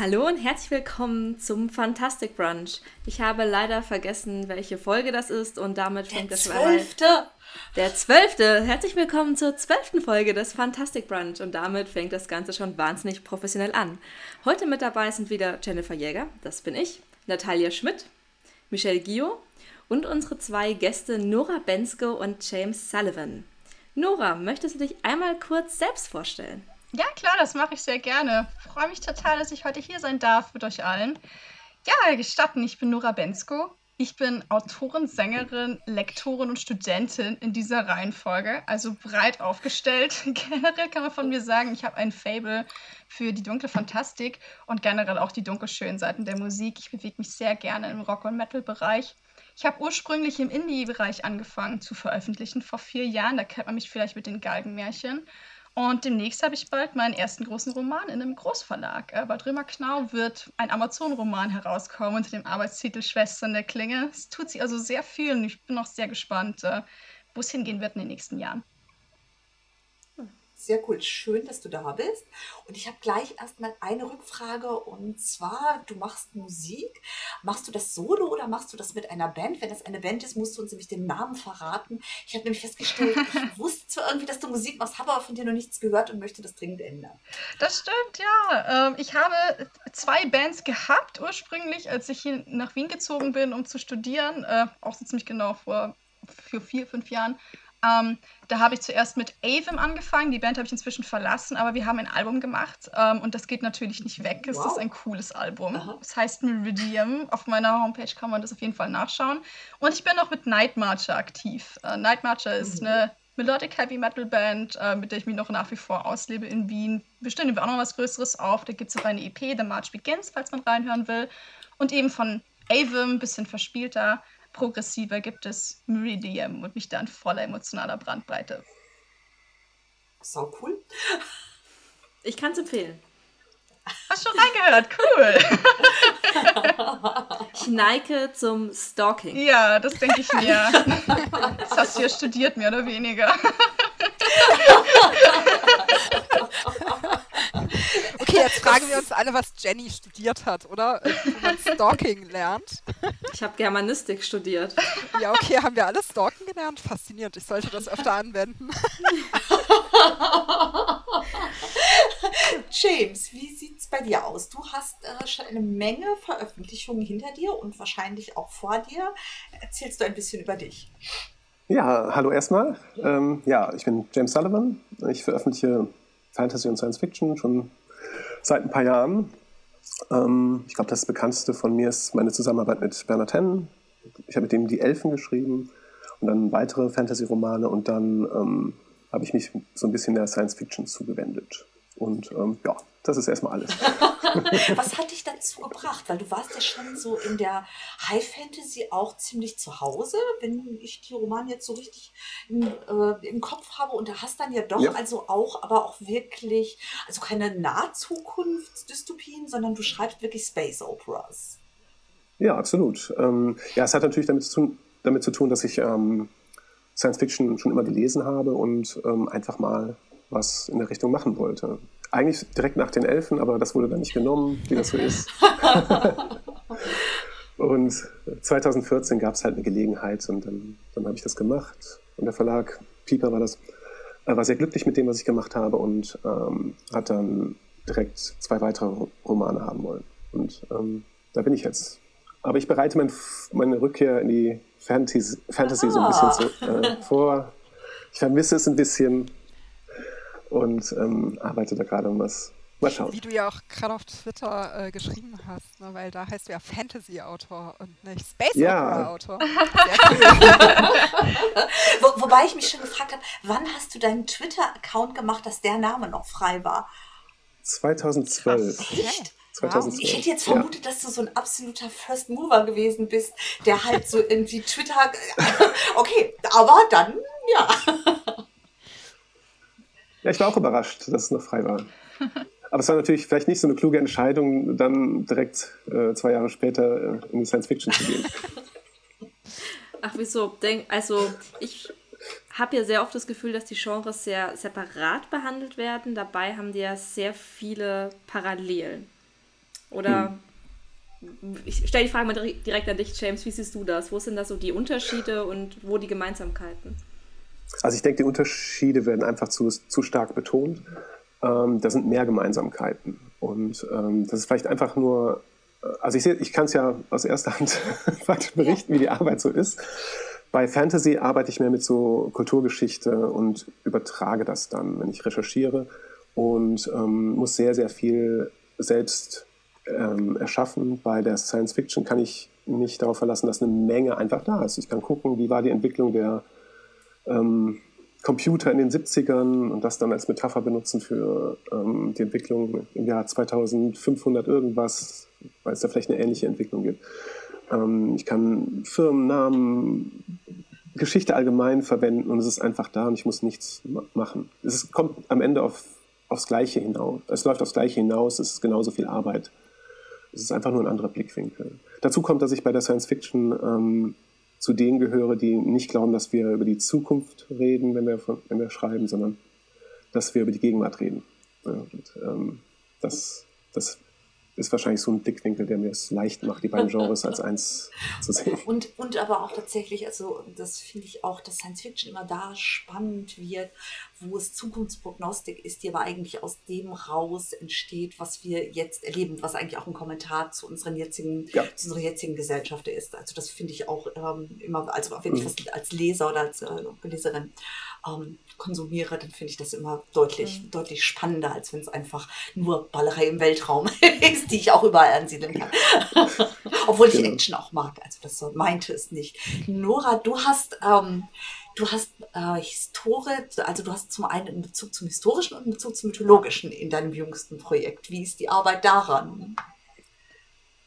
Hallo und herzlich willkommen zum Fantastic Brunch. Ich habe leider vergessen, welche Folge das ist und damit fängt der das zwölfte. Der zwölfte. Herzlich willkommen zur zwölften Folge des Fantastic Brunch und damit fängt das Ganze schon wahnsinnig professionell an. Heute mit dabei sind wieder Jennifer Jäger, das bin ich, Natalia Schmidt, Michelle Gio und unsere zwei Gäste Nora Bensko und James Sullivan. Nora, möchtest du dich einmal kurz selbst vorstellen? Ja, klar, das mache ich sehr gerne. Freue mich total, dass ich heute hier sein darf mit euch allen. Ja, gestatten, ich bin Nora Bensko. Ich bin Autorin, Sängerin, Lektorin und Studentin in dieser Reihenfolge, also breit aufgestellt. generell kann man von mir sagen, ich habe ein Fable für die dunkle Fantastik und generell auch die dunkelschönen Seiten der Musik. Ich bewege mich sehr gerne im Rock- und Metal-Bereich. Ich habe ursprünglich im Indie-Bereich angefangen zu veröffentlichen vor vier Jahren. Da kennt man mich vielleicht mit den Galgenmärchen. Und demnächst habe ich bald meinen ersten großen Roman in einem Großverlag. Äh, bei Drömer Knau wird ein Amazon-Roman herauskommen unter dem Arbeitstitel Schwestern der Klinge. Es tut sich also sehr viel und ich bin noch sehr gespannt, äh, wo es hingehen wird in den nächsten Jahren. Sehr cool, schön, dass du da bist. Und ich habe gleich erstmal eine Rückfrage und zwar, du machst Musik. Machst du das solo oder machst du das mit einer Band? Wenn das eine Band ist, musst du uns nämlich den Namen verraten. Ich habe nämlich festgestellt, ich wusste zwar irgendwie, dass du Musik machst, habe aber von dir noch nichts gehört und möchte das dringend ändern. Das stimmt, ja. Ähm, ich habe zwei Bands gehabt ursprünglich, als ich hier nach Wien gezogen bin, um zu studieren. Äh, auch so ziemlich genau vor für vier, fünf Jahren ähm, da habe ich zuerst mit Avim angefangen. Die Band habe ich inzwischen verlassen, aber wir haben ein Album gemacht ähm, und das geht natürlich nicht weg. Es wow. ist ein cooles Album. Es das heißt Meridium. Auf meiner Homepage kann man das auf jeden Fall nachschauen. Und ich bin noch mit Night Marcher aktiv. Äh, Night Marcher ist mhm. eine Melodic Heavy Metal Band, äh, mit der ich mich noch nach wie vor auslebe in Wien. Wir stellen wir auch noch was Größeres auf. Da gibt es auch eine EP, The March Begins, falls man reinhören will. Und eben von Avim, ein bisschen verspielter progressiver gibt es Meridium und mich dann voller emotionaler Brandbreite. Sau cool. Ich kann es empfehlen. Hast schon reingehört, cool. ich neige zum Stalking. Ja, das denke ich mir. Das hast du ja studiert, mehr oder weniger. Okay, jetzt fragen wir uns alle, was Jenny studiert hat, oder? Wo man Stalking lernt. Ich habe Germanistik studiert. Ja, okay, haben wir alle Stalken gelernt? Faszinierend, ich sollte das öfter anwenden. James, wie sieht es bei dir aus? Du hast äh, schon eine Menge Veröffentlichungen hinter dir und wahrscheinlich auch vor dir. Erzählst du ein bisschen über dich? Ja, hallo erstmal. Ähm, ja, ich bin James Sullivan. Ich veröffentliche Fantasy und Science Fiction schon seit ein paar Jahren. Ähm, ich glaube, das bekannteste von mir ist meine Zusammenarbeit mit Bernard Hennen. Ich habe mit dem Die Elfen geschrieben und dann weitere Fantasy-Romane und dann ähm, habe ich mich so ein bisschen der Science Fiction zugewendet. Und ähm, ja, das ist erstmal alles. Was hat dich dazu gebracht? Weil du warst ja schon so in der High Fantasy auch ziemlich zu Hause, wenn ich die Romane jetzt so richtig im, äh, im Kopf habe. Und da hast dann ja doch ja. also auch, aber auch wirklich, also keine Nahzukunftsdystopien, sondern du schreibst wirklich Space Operas. Ja, absolut. Ähm, ja, es hat natürlich damit zu tun, damit zu tun dass ich ähm, Science Fiction schon immer gelesen habe und ähm, einfach mal was in der Richtung machen wollte. Eigentlich direkt nach den Elfen, aber das wurde dann nicht genommen, wie das so ist. und 2014 gab es halt eine Gelegenheit und dann, dann habe ich das gemacht. Und der Verlag, Pieper war das, äh, war sehr glücklich mit dem, was ich gemacht habe und ähm, hat dann direkt zwei weitere Romane haben wollen. Und ähm, da bin ich jetzt. Aber ich bereite mein, meine Rückkehr in die Fantasy, Fantasy so ein bisschen zu, äh, vor. Ich vermisse es ein bisschen und ähm, arbeite da gerade um was. Mal schauen. Wie du ja auch gerade auf Twitter äh, geschrieben hast, ne, weil da heißt du ja Fantasy-Autor und nicht Space-Opera-Autor. Wo, wobei ich mich schon gefragt habe, wann hast du deinen Twitter-Account gemacht, dass der Name noch frei war? 2012. Echt? 2012. Ich hätte jetzt vermutet, ja. dass du so ein absoluter First Mover gewesen bist, der halt so irgendwie Twitter. okay, aber dann, ja. Ja, ich war auch überrascht, dass es noch frei war. Aber es war natürlich vielleicht nicht so eine kluge Entscheidung, dann direkt äh, zwei Jahre später äh, in die Science Fiction zu gehen. Ach, wieso? Denk, also, ich habe ja sehr oft das Gefühl, dass die Genres sehr separat behandelt werden. Dabei haben die ja sehr viele Parallelen. Oder hm. ich stelle die Frage mal direkt an dich, James. Wie siehst du das? Wo sind da so die Unterschiede und wo die Gemeinsamkeiten? Also ich denke, die Unterschiede werden einfach zu, zu stark betont. Ähm, da sind mehr Gemeinsamkeiten. Und ähm, das ist vielleicht einfach nur, äh, also ich, ich kann es ja aus erster Hand berichten, wie die Arbeit so ist. Bei Fantasy arbeite ich mehr mit so Kulturgeschichte und übertrage das dann, wenn ich recherchiere und ähm, muss sehr, sehr viel selbst ähm, erschaffen. Bei der Science Fiction kann ich mich darauf verlassen, dass eine Menge einfach da ist. Ich kann gucken, wie war die Entwicklung der ähm, Computer in den 70ern und das dann als Metapher benutzen für ähm, die Entwicklung im Jahr 2500 irgendwas, weil es da vielleicht eine ähnliche Entwicklung gibt. Ähm, ich kann Firmennamen, Geschichte allgemein verwenden und es ist einfach da und ich muss nichts machen. Es kommt am Ende auf, aufs Gleiche hinaus. Es läuft aufs Gleiche hinaus, es ist genauso viel Arbeit. Es ist einfach nur ein anderer Blickwinkel. Dazu kommt, dass ich bei der Science Fiction ähm, zu denen gehöre, die nicht glauben, dass wir über die Zukunft reden, wenn wir, von, wenn wir schreiben, sondern dass wir über die Gegenwart reden. Ja, und, ähm, das, das ist wahrscheinlich so ein Blickwinkel, der mir es leicht macht, die beiden Genres als eins zu sehen. Und, und aber auch tatsächlich, also das finde ich auch, dass Science Fiction immer da spannend wird, wo es Zukunftsprognostik ist, die aber eigentlich aus dem raus entsteht, was wir jetzt erleben, was eigentlich auch ein Kommentar zu unseren jetzigen, ja. zu unserer jetzigen Gesellschaft ist. Also das finde ich auch ähm, immer, also wenn ich mhm. das als Leser oder als äh, Leserin ähm, konsumiere, dann finde ich das immer deutlich, mhm. deutlich spannender, als wenn es einfach nur Ballerei im Weltraum ist, die ich auch überall ansiedeln kann. Obwohl ich genau. Action auch mag. Also das meinte es nicht. Nora, du hast, ähm, du hast äh, Historie, also du hast zum einen einen Bezug zum Historischen und einen Bezug zum Mythologischen in deinem jüngsten Projekt. Wie ist die Arbeit daran?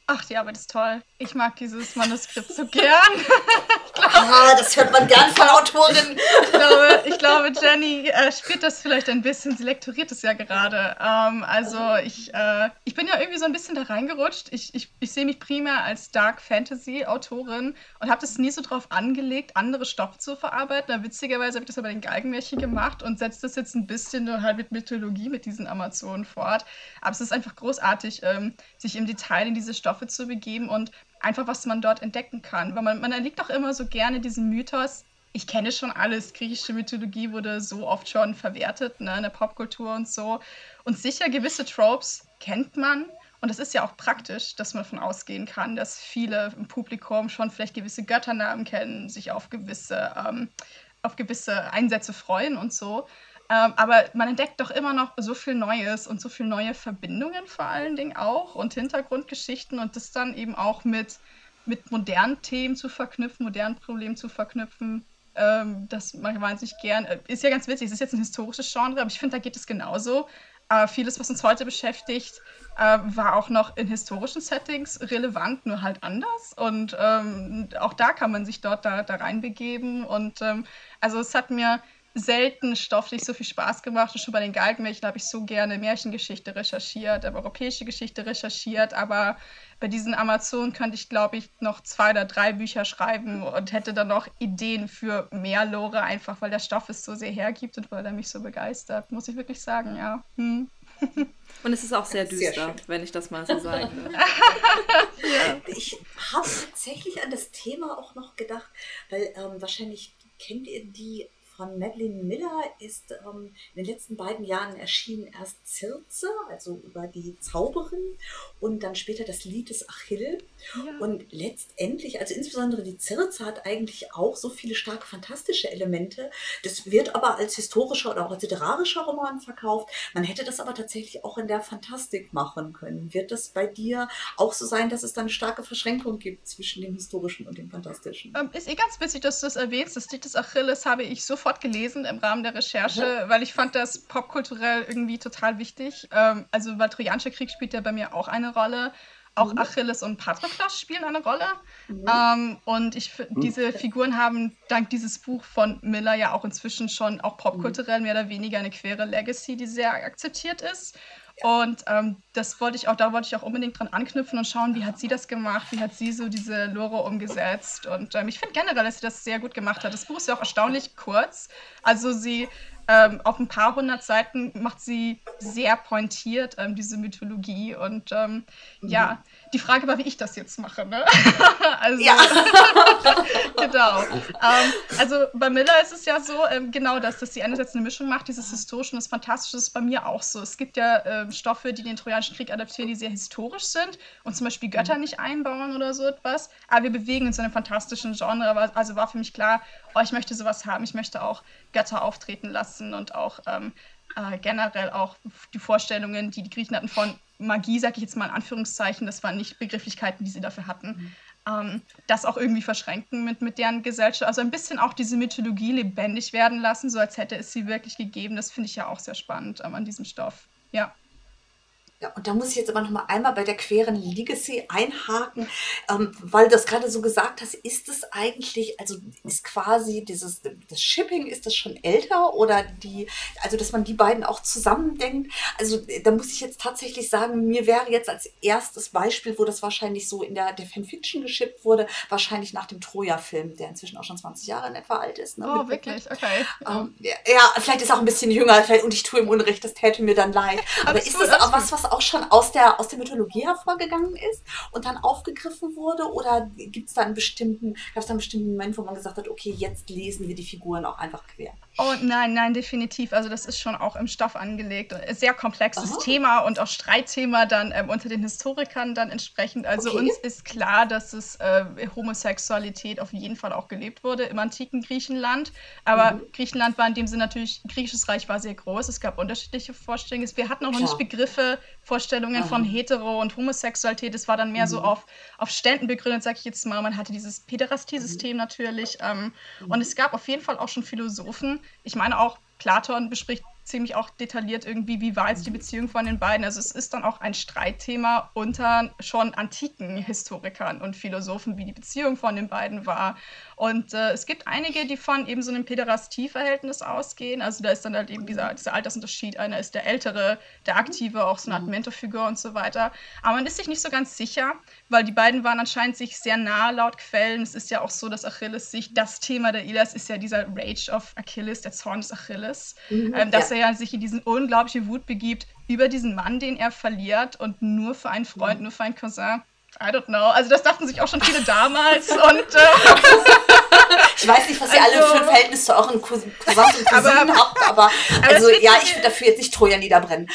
Ach, die Arbeit ist toll. Ich mag dieses Manuskript so gern. ah, das hört man gern von Autorinnen. ich, glaube, ich glaube, Jenny äh, spielt das vielleicht ein bisschen. Sie lektoriert es ja gerade. Ähm, also ich, äh, ich bin ja irgendwie so ein bisschen da reingerutscht. Ich, ich, ich sehe mich primär als Dark Fantasy Autorin und habe das nie so drauf angelegt, andere Stoffe zu verarbeiten. Na, witzigerweise habe ich das aber den Galgenmärchen gemacht und setze das jetzt ein bisschen nur halt mit Mythologie mit diesen Amazonen fort. Aber es ist einfach großartig, ähm, sich im Detail in diese Stoffe zu begeben und einfach, was man dort entdecken kann. Weil man, man erliegt doch immer so gerne diesem Mythos, ich kenne schon alles, griechische Mythologie wurde so oft schon verwertet ne, in der Popkultur und so. Und sicher, gewisse Tropes kennt man. Und es ist ja auch praktisch, dass man davon ausgehen kann, dass viele im Publikum schon vielleicht gewisse Götternamen kennen, sich auf gewisse, ähm, auf gewisse Einsätze freuen und so. Ähm, aber man entdeckt doch immer noch so viel Neues und so viele neue Verbindungen vor allen Dingen auch und Hintergrundgeschichten und das dann eben auch mit, mit modernen Themen zu verknüpfen, modernen Problemen zu verknüpfen. Ähm, das mag ich wahnsinnig gern. Äh, ist ja ganz witzig, es ist jetzt ein historisches Genre, aber ich finde, da geht es genauso. Äh, vieles, was uns heute beschäftigt, äh, war auch noch in historischen Settings relevant, nur halt anders. Und ähm, auch da kann man sich dort da, da reinbegeben. Und ähm, also es hat mir selten stofflich so viel Spaß gemacht. Und schon bei den Galgenmärchen habe ich so gerne Märchengeschichte recherchiert, aber europäische Geschichte recherchiert. Aber bei diesen Amazonen könnte ich, glaube ich, noch zwei oder drei Bücher schreiben und hätte dann noch Ideen für mehr Lore, einfach weil der Stoff es so sehr hergibt und weil er mich so begeistert, muss ich wirklich sagen, ja. Hm. Und es ist auch sehr düster, sehr wenn ich das mal so sagen will. ja. Ich habe tatsächlich an das Thema auch noch gedacht, weil ähm, wahrscheinlich kennt ihr die von Madeline Miller ist ähm, in den letzten beiden Jahren erschienen erst Circe, also über die Zauberin, und dann später das Lied des Achill. Ja. Und letztendlich, also insbesondere die Circe hat eigentlich auch so viele starke fantastische Elemente. Das wird aber als historischer oder auch als literarischer Roman verkauft. Man hätte das aber tatsächlich auch in der Fantastik machen können. Wird das bei dir auch so sein, dass es dann eine starke Verschränkung gibt zwischen dem historischen und dem fantastischen? Ähm, ist eh ganz witzig, dass du das erwähnst. Das Lied des Achilles habe ich sofort sofort gelesen im Rahmen der Recherche, weil ich fand das popkulturell irgendwie total wichtig. Ähm, also, weil Trojanischer Krieg spielt ja bei mir auch eine Rolle. Auch mhm. Achilles und Patroklos spielen eine Rolle. Mhm. Ähm, und ich diese Figuren haben dank dieses Buch von Miller ja auch inzwischen schon auch popkulturell mhm. mehr oder weniger eine queere Legacy, die sehr akzeptiert ist. Und ähm, das wollte ich auch, da wollte ich auch unbedingt dran anknüpfen und schauen, wie hat sie das gemacht, wie hat sie so diese Lore umgesetzt. Und ähm, ich finde generell, dass sie das sehr gut gemacht hat. Das Buch ist ja auch erstaunlich kurz. Also sie ähm, auf ein paar hundert Seiten macht sie sehr pointiert ähm, diese Mythologie. Und ähm, mhm. Die Frage war, wie ich das jetzt mache. Ne? also, ja. genau. Ähm, also bei Miller ist es ja so, ähm, genau das, dass sie einerseits eine Mischung macht, dieses Historische und das Fantastische ist bei mir auch so. Es gibt ja ähm, Stoffe, die den Trojanischen Krieg adaptieren, die sehr historisch sind und zum Beispiel Götter nicht einbauen oder so etwas. Aber wir bewegen uns in einem fantastischen Genre. Also war für mich klar, oh, ich möchte sowas haben. Ich möchte auch Götter auftreten lassen und auch ähm, äh, generell auch die Vorstellungen, die die Griechen hatten von Magie, sage ich jetzt mal in Anführungszeichen, das waren nicht Begrifflichkeiten, die sie dafür hatten, mhm. ähm, das auch irgendwie verschränken mit, mit deren Gesellschaft. Also ein bisschen auch diese Mythologie lebendig werden lassen, so als hätte es sie wirklich gegeben. Das finde ich ja auch sehr spannend ähm, an diesem Stoff. Ja. Ja, und da muss ich jetzt aber noch mal einmal bei der queren Legacy einhaken, ähm, weil du das gerade so gesagt hast, ist es eigentlich, also ist quasi dieses, das Shipping, ist das schon älter oder die, also dass man die beiden auch zusammendenkt? Also da muss ich jetzt tatsächlich sagen, mir wäre jetzt als erstes Beispiel, wo das wahrscheinlich so in der, der Fanfiction geschippt wurde, wahrscheinlich nach dem Troja-Film, der inzwischen auch schon 20 Jahre in etwa alt ist. Ne? Oh, wirklich? Okay. Ähm, ja, vielleicht ist er auch ein bisschen jünger und ich tue ihm Unrecht, das täte mir dann leid. Aber ist das auch was, was auch schon aus der, aus der Mythologie hervorgegangen ist und dann aufgegriffen wurde? Oder gibt es da einen bestimmten, gab es da einen bestimmten Moment, wo man gesagt hat, okay, jetzt lesen wir die Figuren auch einfach quer? Oh nein, nein, definitiv. Also das ist schon auch im Stoff angelegt. Sehr komplexes Aha. Thema und auch Streitthema dann ähm, unter den Historikern dann entsprechend. Also okay. uns ist klar, dass es äh, Homosexualität auf jeden Fall auch gelebt wurde im antiken Griechenland. Aber mhm. Griechenland war in dem Sinne natürlich, griechisches Reich war sehr groß. Es gab unterschiedliche Vorstellungen. Wir hatten auch noch nicht Begriffe, Vorstellungen Aha. von Hetero- und Homosexualität. Es war dann mehr mhm. so auf, auf Ständen begründet, sag ich jetzt mal. Man hatte dieses Päderastiesystem mhm. natürlich. Ähm, mhm. Und es gab auf jeden Fall auch schon Philosophen, ich meine auch, Platon bespricht ziemlich auch detailliert irgendwie, wie war jetzt die mhm. Beziehung von den beiden. Also es ist dann auch ein Streitthema unter schon antiken Historikern und Philosophen, wie die Beziehung von den beiden war. Und äh, es gibt einige, die von eben so einem Päderastie-Verhältnis ausgehen. Also da ist dann halt eben dieser, dieser Altersunterschied. Einer ist der Ältere, der Aktive, auch so eine Art mhm. Mentorfigur und so weiter. Aber man ist sich nicht so ganz sicher, weil die beiden waren anscheinend sich sehr nah laut Quellen. Es ist ja auch so, dass Achilles sich, das Thema der Ilias ist ja dieser Rage of Achilles, der Zorn des Achilles. Mhm, ähm, dass ja. er ja sich in diesen unglaubliche Wut begibt über diesen Mann, den er verliert und nur für einen Freund, mhm. nur für einen Cousin I don't know. Also das dachten sich auch schon viele damals und äh, ich weiß nicht, was ihr also, alle für ein Verhältnis zu euren Cousins und Cousinen habt, aber, aber also ja, ich will dafür jetzt nicht Troja niederbrennen.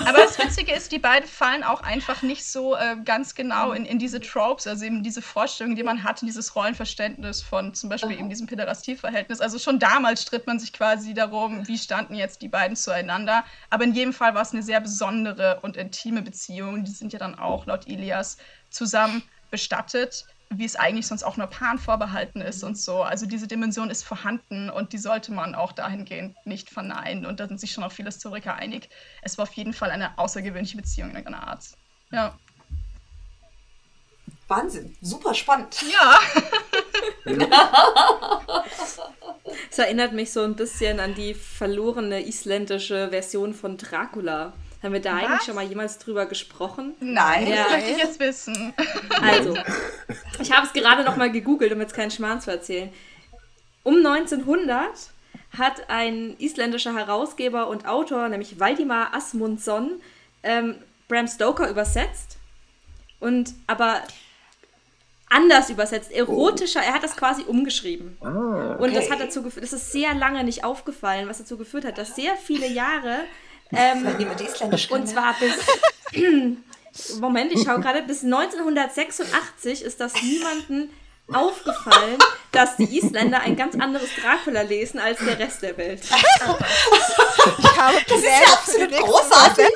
Aber das Witzige ist, die beiden fallen auch einfach nicht so äh, ganz genau in, in diese Tropes, also eben diese Vorstellungen, die man hatte, dieses Rollenverständnis von zum Beispiel eben diesem Päderastie-Verhältnis. Also schon damals stritt man sich quasi darum, wie standen jetzt die beiden zueinander. Aber in jedem Fall war es eine sehr besondere und intime Beziehung. Die sind ja dann auch laut Ilias zusammen bestattet, wie es eigentlich sonst auch nur Paaren vorbehalten ist und so. Also diese Dimension ist vorhanden und die sollte man auch dahingehend nicht verneinen. Und da sind sich schon auch viele Historiker einig. Es war auf jeden Fall eine außergewöhnliche Beziehung in irgendeiner Art. Ja. Wahnsinn, super spannend. Ja. Es erinnert mich so ein bisschen an die verlorene isländische Version von Dracula. Haben wir da Was? eigentlich schon mal jemals drüber gesprochen? Nein, ja. das möchte ich jetzt wissen. Also, ich habe es gerade noch mal gegoogelt, um jetzt keinen Schmarrn zu erzählen. Um 1900 hat ein isländischer Herausgeber und Autor, nämlich Valdimar Asmundsson, ähm, Bram Stoker übersetzt. Und aber anders übersetzt, erotischer. Oh. Er hat das quasi umgeschrieben. Ah, okay. Und das hat dazu geführt, das ist sehr lange nicht aufgefallen, was dazu geführt hat, dass sehr viele Jahre ähm, und zwar bis. Moment, ich schaue gerade. Bis 1986 ist das niemandem aufgefallen, dass die Isländer ein ganz anderes Dracula lesen als der Rest der Welt. Ich habe das ist ja absolut großartig.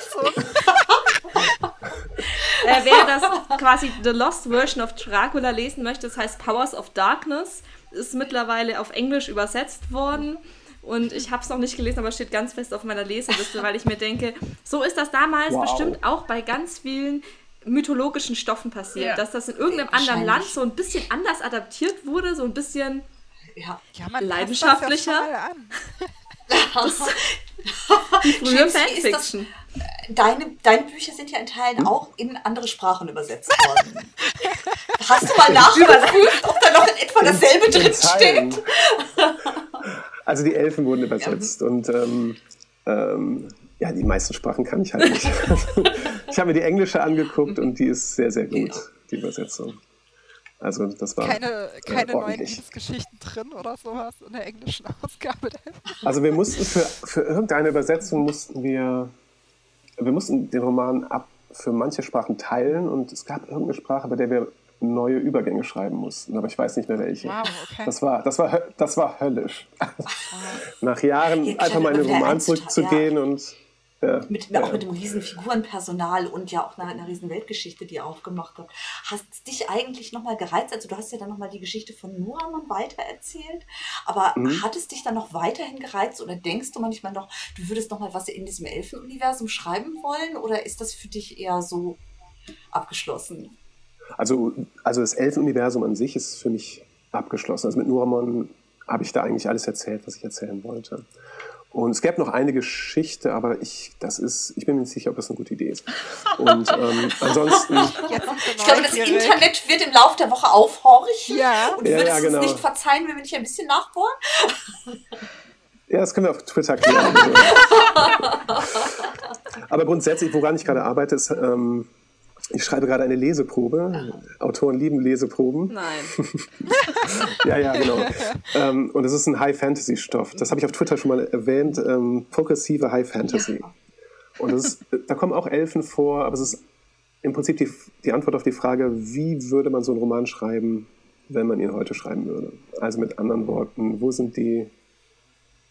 äh, wer das quasi The Lost Version of Dracula lesen möchte, das heißt Powers of Darkness, ist mittlerweile auf Englisch übersetzt worden. Und ich habe es noch nicht gelesen, aber steht ganz fest auf meiner Leseliste, weil ich mir denke, so ist das damals wow. bestimmt auch bei ganz vielen mythologischen Stoffen passiert, ja. dass das in irgendeinem anderen Land so ein bisschen anders adaptiert wurde, so ein bisschen ja. Ja, leidenschaftlicher. Das, die frühe Fanfiction. Deine, deine Bücher sind ja in Teilen auch in andere Sprachen übersetzt worden. Hast du mal nachgeprüft, ob da noch in etwa dasselbe drin steht? Also die Elfen wurden übersetzt ja. und ähm, ähm, ja, die meisten Sprachen kann ich halt nicht. ich habe mir die englische angeguckt und die ist sehr, sehr gut, die Übersetzung. Also das war keine, keine äh, neuen Liebesgeschichten drin oder sowas in der englischen Ausgabe. Also wir mussten für, für irgendeine Übersetzung mussten wir, wir mussten den Roman ab für manche Sprachen teilen und es gab irgendeine Sprache, bei der wir neue Übergänge schreiben mussten, aber ich weiß nicht mehr welche. Wow, okay. Das war, das war, das war höllisch. Nach Jahren einfach mal in den Roman zurückzugehen ja. und ja, mit, ja. Auch mit dem riesen Figurenpersonal und ja auch einer, einer riesen Weltgeschichte, die ihr aufgemacht habt. Hast dich eigentlich nochmal gereizt? Also du hast ja dann nochmal die Geschichte von Nuaman weitererzählt, aber mhm. hat es dich dann noch weiterhin gereizt oder denkst du manchmal noch, du würdest nochmal was in diesem Elfenuniversum schreiben wollen oder ist das für dich eher so abgeschlossen? Also, also das Elfenuniversum an sich ist für mich abgeschlossen. Also mit Nuramon habe ich da eigentlich alles erzählt, was ich erzählen wollte. Und es gäbe noch eine Geschichte, aber ich, das ist, ich bin mir nicht sicher, ob das eine gute Idee ist. Und ähm, ansonsten. ich glaube, das Internet wird im Laufe der Woche aufhorchen ja. und ja, würdest ja, genau. uns nicht verzeihen, wenn wir nicht ein bisschen nachbohren? Ja, das können wir auf Twitter klären. aber grundsätzlich, woran ich gerade arbeite, ist ähm, ich schreibe gerade eine Leseprobe. Autoren lieben Leseproben. Nein. ja, ja, genau. Ähm, und es ist ein High-Fantasy-Stoff. Das habe ich auf Twitter schon mal erwähnt. Ähm, progressive High-Fantasy. Ja. Und ist, da kommen auch Elfen vor, aber es ist im Prinzip die, die Antwort auf die Frage, wie würde man so einen Roman schreiben, wenn man ihn heute schreiben würde. Also mit anderen Worten, wo sind die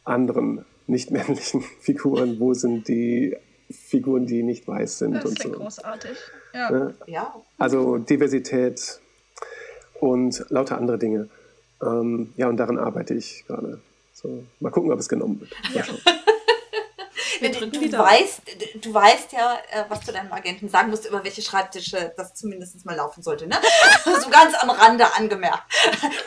anderen nicht männlichen Figuren, wo sind die Figuren, die nicht weiß sind das und so. großartig. Ja. ja. Also Diversität und lauter andere Dinge. Ähm, ja, und daran arbeite ich gerade. So, mal gucken, ob es genommen wird. Ja. Du, du, weißt, du weißt ja, äh, was du deinem Agenten sagen musst, über welche Schreibtische das zumindest mal laufen sollte. Ne? so ganz am Rande angemerkt.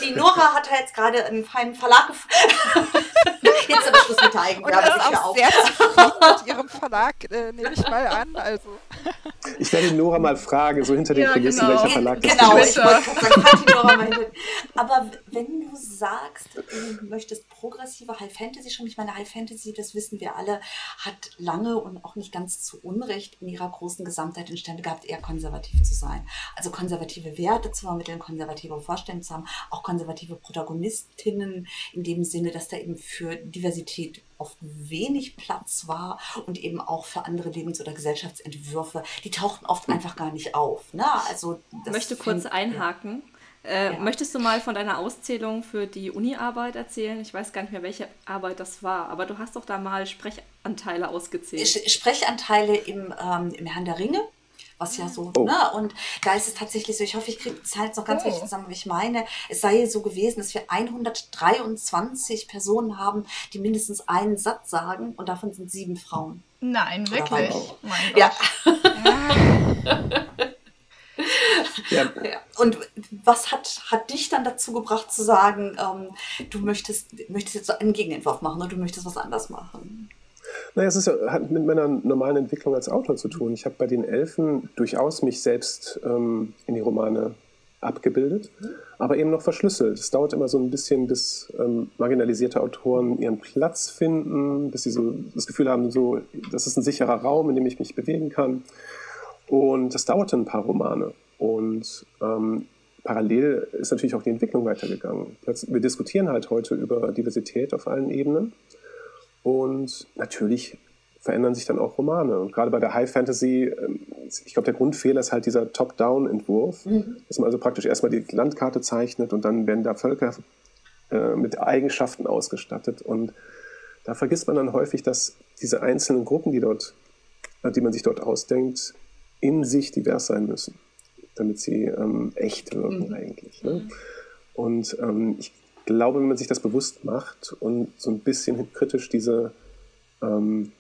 Die Nora hat jetzt gerade einen feinen Verlag gefunden. jetzt aber Schluss mit der Eigenwerbung. Und ist auch sehr mit ihrem Verlag, äh, nehme ich mal an. Also. Ich werde Nora mal fragen, so hinter den ja, Kulissen, genau. welcher Verlag das genau, ist. Genau, ich wollte Nora mal hinter. Aber wenn du sagst, du möchtest progressive High Fantasy schon, ich meine, High Fantasy, das wissen wir alle, hat lange und auch nicht ganz zu Unrecht in ihrer großen Gesamtheit Stände gehabt, eher konservativ zu sein. Also konservative Werte zu vermitteln, konservative Vorstellungen zu haben, auch konservative Protagonistinnen in dem Sinne, dass da eben für Diversität oft wenig Platz war und eben auch für andere Lebens- oder Gesellschaftsentwürfe, die tauchten oft hm. einfach gar nicht auf. Ne? Also ich möchte kurz einhaken. Ja. Äh, ja. Möchtest du mal von deiner Auszählung für die Uni-Arbeit erzählen? Ich weiß gar nicht mehr, welche Arbeit das war, aber du hast doch da mal Sprechanteile ausgezählt. Sprechanteile im, ähm, im Herrn der Ringe was ja so, oh. ne? Und da ist es tatsächlich so, ich hoffe, ich kriege die Zeit noch ganz oh. richtig zusammen, wie ich meine. Es sei so gewesen, dass wir 123 Personen haben, die mindestens einen Satz sagen und davon sind sieben Frauen. Nein, wirklich? Mein Gott. Ja. Ja. ja. Und was hat, hat dich dann dazu gebracht zu sagen, ähm, du möchtest, möchtest jetzt so einen Gegenentwurf machen oder du möchtest was anders machen? Naja, es ist, hat mit meiner normalen Entwicklung als Autor zu tun. Ich habe bei den Elfen durchaus mich selbst ähm, in die Romane abgebildet, aber eben noch verschlüsselt. Es dauert immer so ein bisschen, bis ähm, marginalisierte Autoren ihren Platz finden, bis sie so das Gefühl haben, so, das ist ein sicherer Raum, in dem ich mich bewegen kann. Und das dauerte ein paar Romane. Und ähm, parallel ist natürlich auch die Entwicklung weitergegangen. Wir diskutieren halt heute über Diversität auf allen Ebenen. Und natürlich verändern sich dann auch Romane. Und gerade bei der High Fantasy, ähm, ich glaube, der Grundfehler ist halt dieser Top-Down-Entwurf, mhm. dass man also praktisch erstmal die Landkarte zeichnet und dann werden da Völker äh, mit Eigenschaften ausgestattet. Und da vergisst man dann häufig, dass diese einzelnen Gruppen, die, dort, äh, die man sich dort ausdenkt, in sich divers sein müssen, damit sie ähm, echt wirken mhm. eigentlich. Ne? Und ähm, ich glaube, wenn man sich das bewusst macht und so ein bisschen kritisch diese ähm,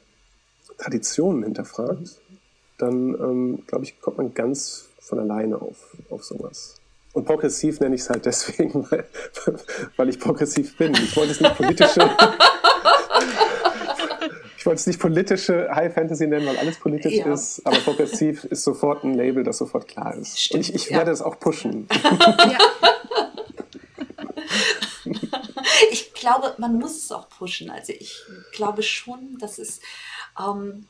Traditionen hinterfragt, dann, ähm, glaube ich, kommt man ganz von alleine auf, auf sowas. Und progressiv nenne ich es halt deswegen, weil, weil ich progressiv bin. Ich wollte es nicht politische. ich wollte es nicht politische High Fantasy nennen, weil alles politisch ja. ist, aber progressiv ist sofort ein Label, das sofort klar ist. Stimmt, Und ich, ich ja. werde es auch pushen. Ja. glaube, man muss es auch pushen. Also ich glaube schon, dass es ähm,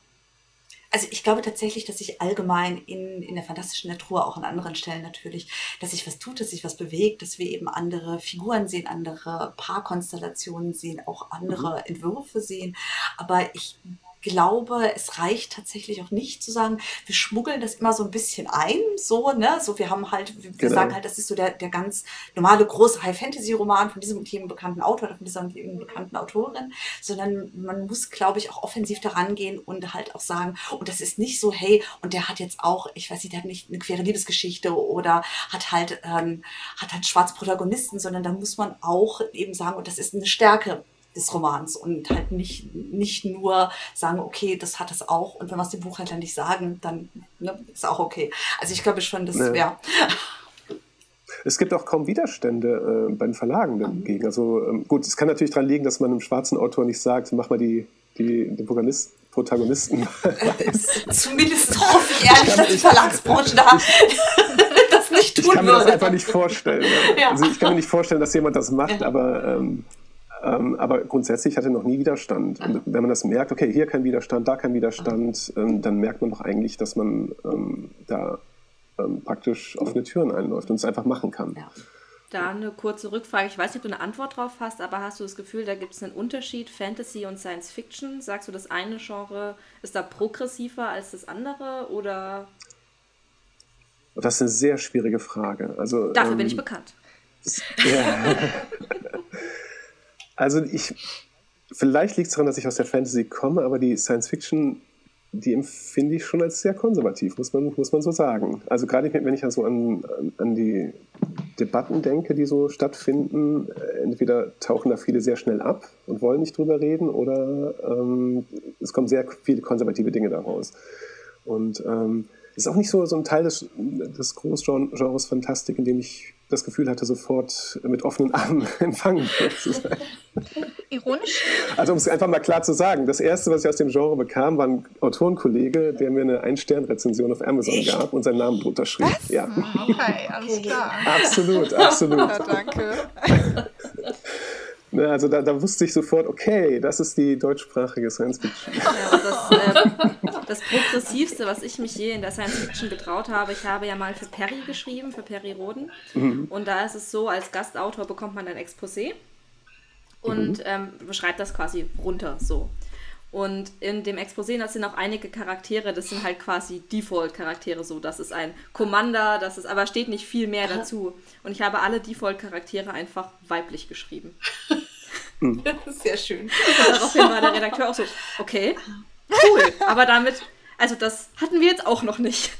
also ich glaube tatsächlich, dass sich allgemein in, in der fantastischen Natur, auch an anderen Stellen natürlich, dass sich was tut, dass sich was bewegt, dass wir eben andere Figuren sehen, andere Paarkonstellationen sehen, auch andere mhm. Entwürfe sehen. Aber ich glaube, es reicht tatsächlich auch nicht zu sagen, wir schmuggeln das immer so ein bisschen ein, so, ne, so, wir haben halt, wir genau. sagen halt, das ist so der, der ganz normale große High-Fantasy-Roman von diesem Team bekannten Autor oder von dieser bekannten Autorin, sondern man muss, glaube ich, auch offensiv daran gehen und halt auch sagen, und das ist nicht so, hey, und der hat jetzt auch, ich weiß nicht, der hat nicht eine quere Liebesgeschichte oder hat halt, ähm, hat halt schwarze Protagonisten, sondern da muss man auch eben sagen, und das ist eine Stärke des Romans und halt nicht, nicht nur sagen, okay, das hat es auch und wenn wir es dem Buchhändler nicht sagen, dann ne, ist auch okay. Also ich glaube schon, das wäre. Ja. Es gibt auch kaum Widerstände äh, bei den Verlagen dagegen. Also ähm, gut, es kann natürlich daran liegen, dass man einem schwarzen Autor nicht sagt, mach mal die, die, die Protagonisten. Zumindest hoffe ich ehrlich, dass die Verlagsbranche da das nicht tun Ich kann mir würde. das einfach nicht vorstellen. Ja. Also ich kann mir nicht vorstellen, dass jemand das macht, ja. aber ähm, aber grundsätzlich hatte noch nie Widerstand. Und wenn man das merkt, okay, hier kein Widerstand, da kein Widerstand, ähm, dann merkt man doch eigentlich, dass man ähm, da ähm, praktisch offene Türen einläuft und es einfach machen kann. Ja. Da eine kurze Rückfrage. Ich weiß nicht, ob du eine Antwort drauf hast, aber hast du das Gefühl, da gibt es einen Unterschied Fantasy und Science Fiction? Sagst du, das eine Genre ist da progressiver als das andere oder? Das ist eine sehr schwierige Frage. Also, Dafür bin ich ähm, bekannt. Ja. Also ich, vielleicht liegt es daran, dass ich aus der Fantasy komme, aber die Science Fiction, die empfinde ich schon als sehr konservativ, muss man, muss man so sagen. Also gerade wenn ich also an, an die Debatten denke, die so stattfinden, äh, entweder tauchen da viele sehr schnell ab und wollen nicht drüber reden oder ähm, es kommen sehr viele konservative Dinge daraus. Und ähm, ist auch nicht so, so ein Teil des, des Großgenres Fantastik, in dem ich das Gefühl hatte, sofort mit offenen Armen empfangen zu sein. Ironisch? Also um es einfach mal klar zu sagen, das Erste, was ich aus dem Genre bekam, war ein Autorenkollege, der mir eine Ein-Stern-Rezension auf Amazon Echt? gab und seinen Namen drunter schrieb. Was? Ja. Okay, alles klar. Absolut, absolut. Ja, danke. Ne, also da, da, wusste ich sofort, okay, das ist die deutschsprachige Science Fiction. Ja, das, äh, das, Progressivste, was ich mich je in der Science Fiction getraut habe, ich habe ja mal für Perry geschrieben, für Perry Roden. Mhm. Und da ist es so, als Gastautor bekommt man ein Exposé und mhm. ähm, beschreibt das quasi runter so. Und in dem Exposé, das sind auch einige Charaktere, das sind halt quasi Default-Charaktere so. Das ist ein Commander, das ist, aber steht nicht viel mehr dazu. Und ich habe alle Default-Charaktere einfach weiblich geschrieben. Sehr schön. Und daraufhin war der Redakteur auch so, okay, cool. Aber damit, also das hatten wir jetzt auch noch nicht.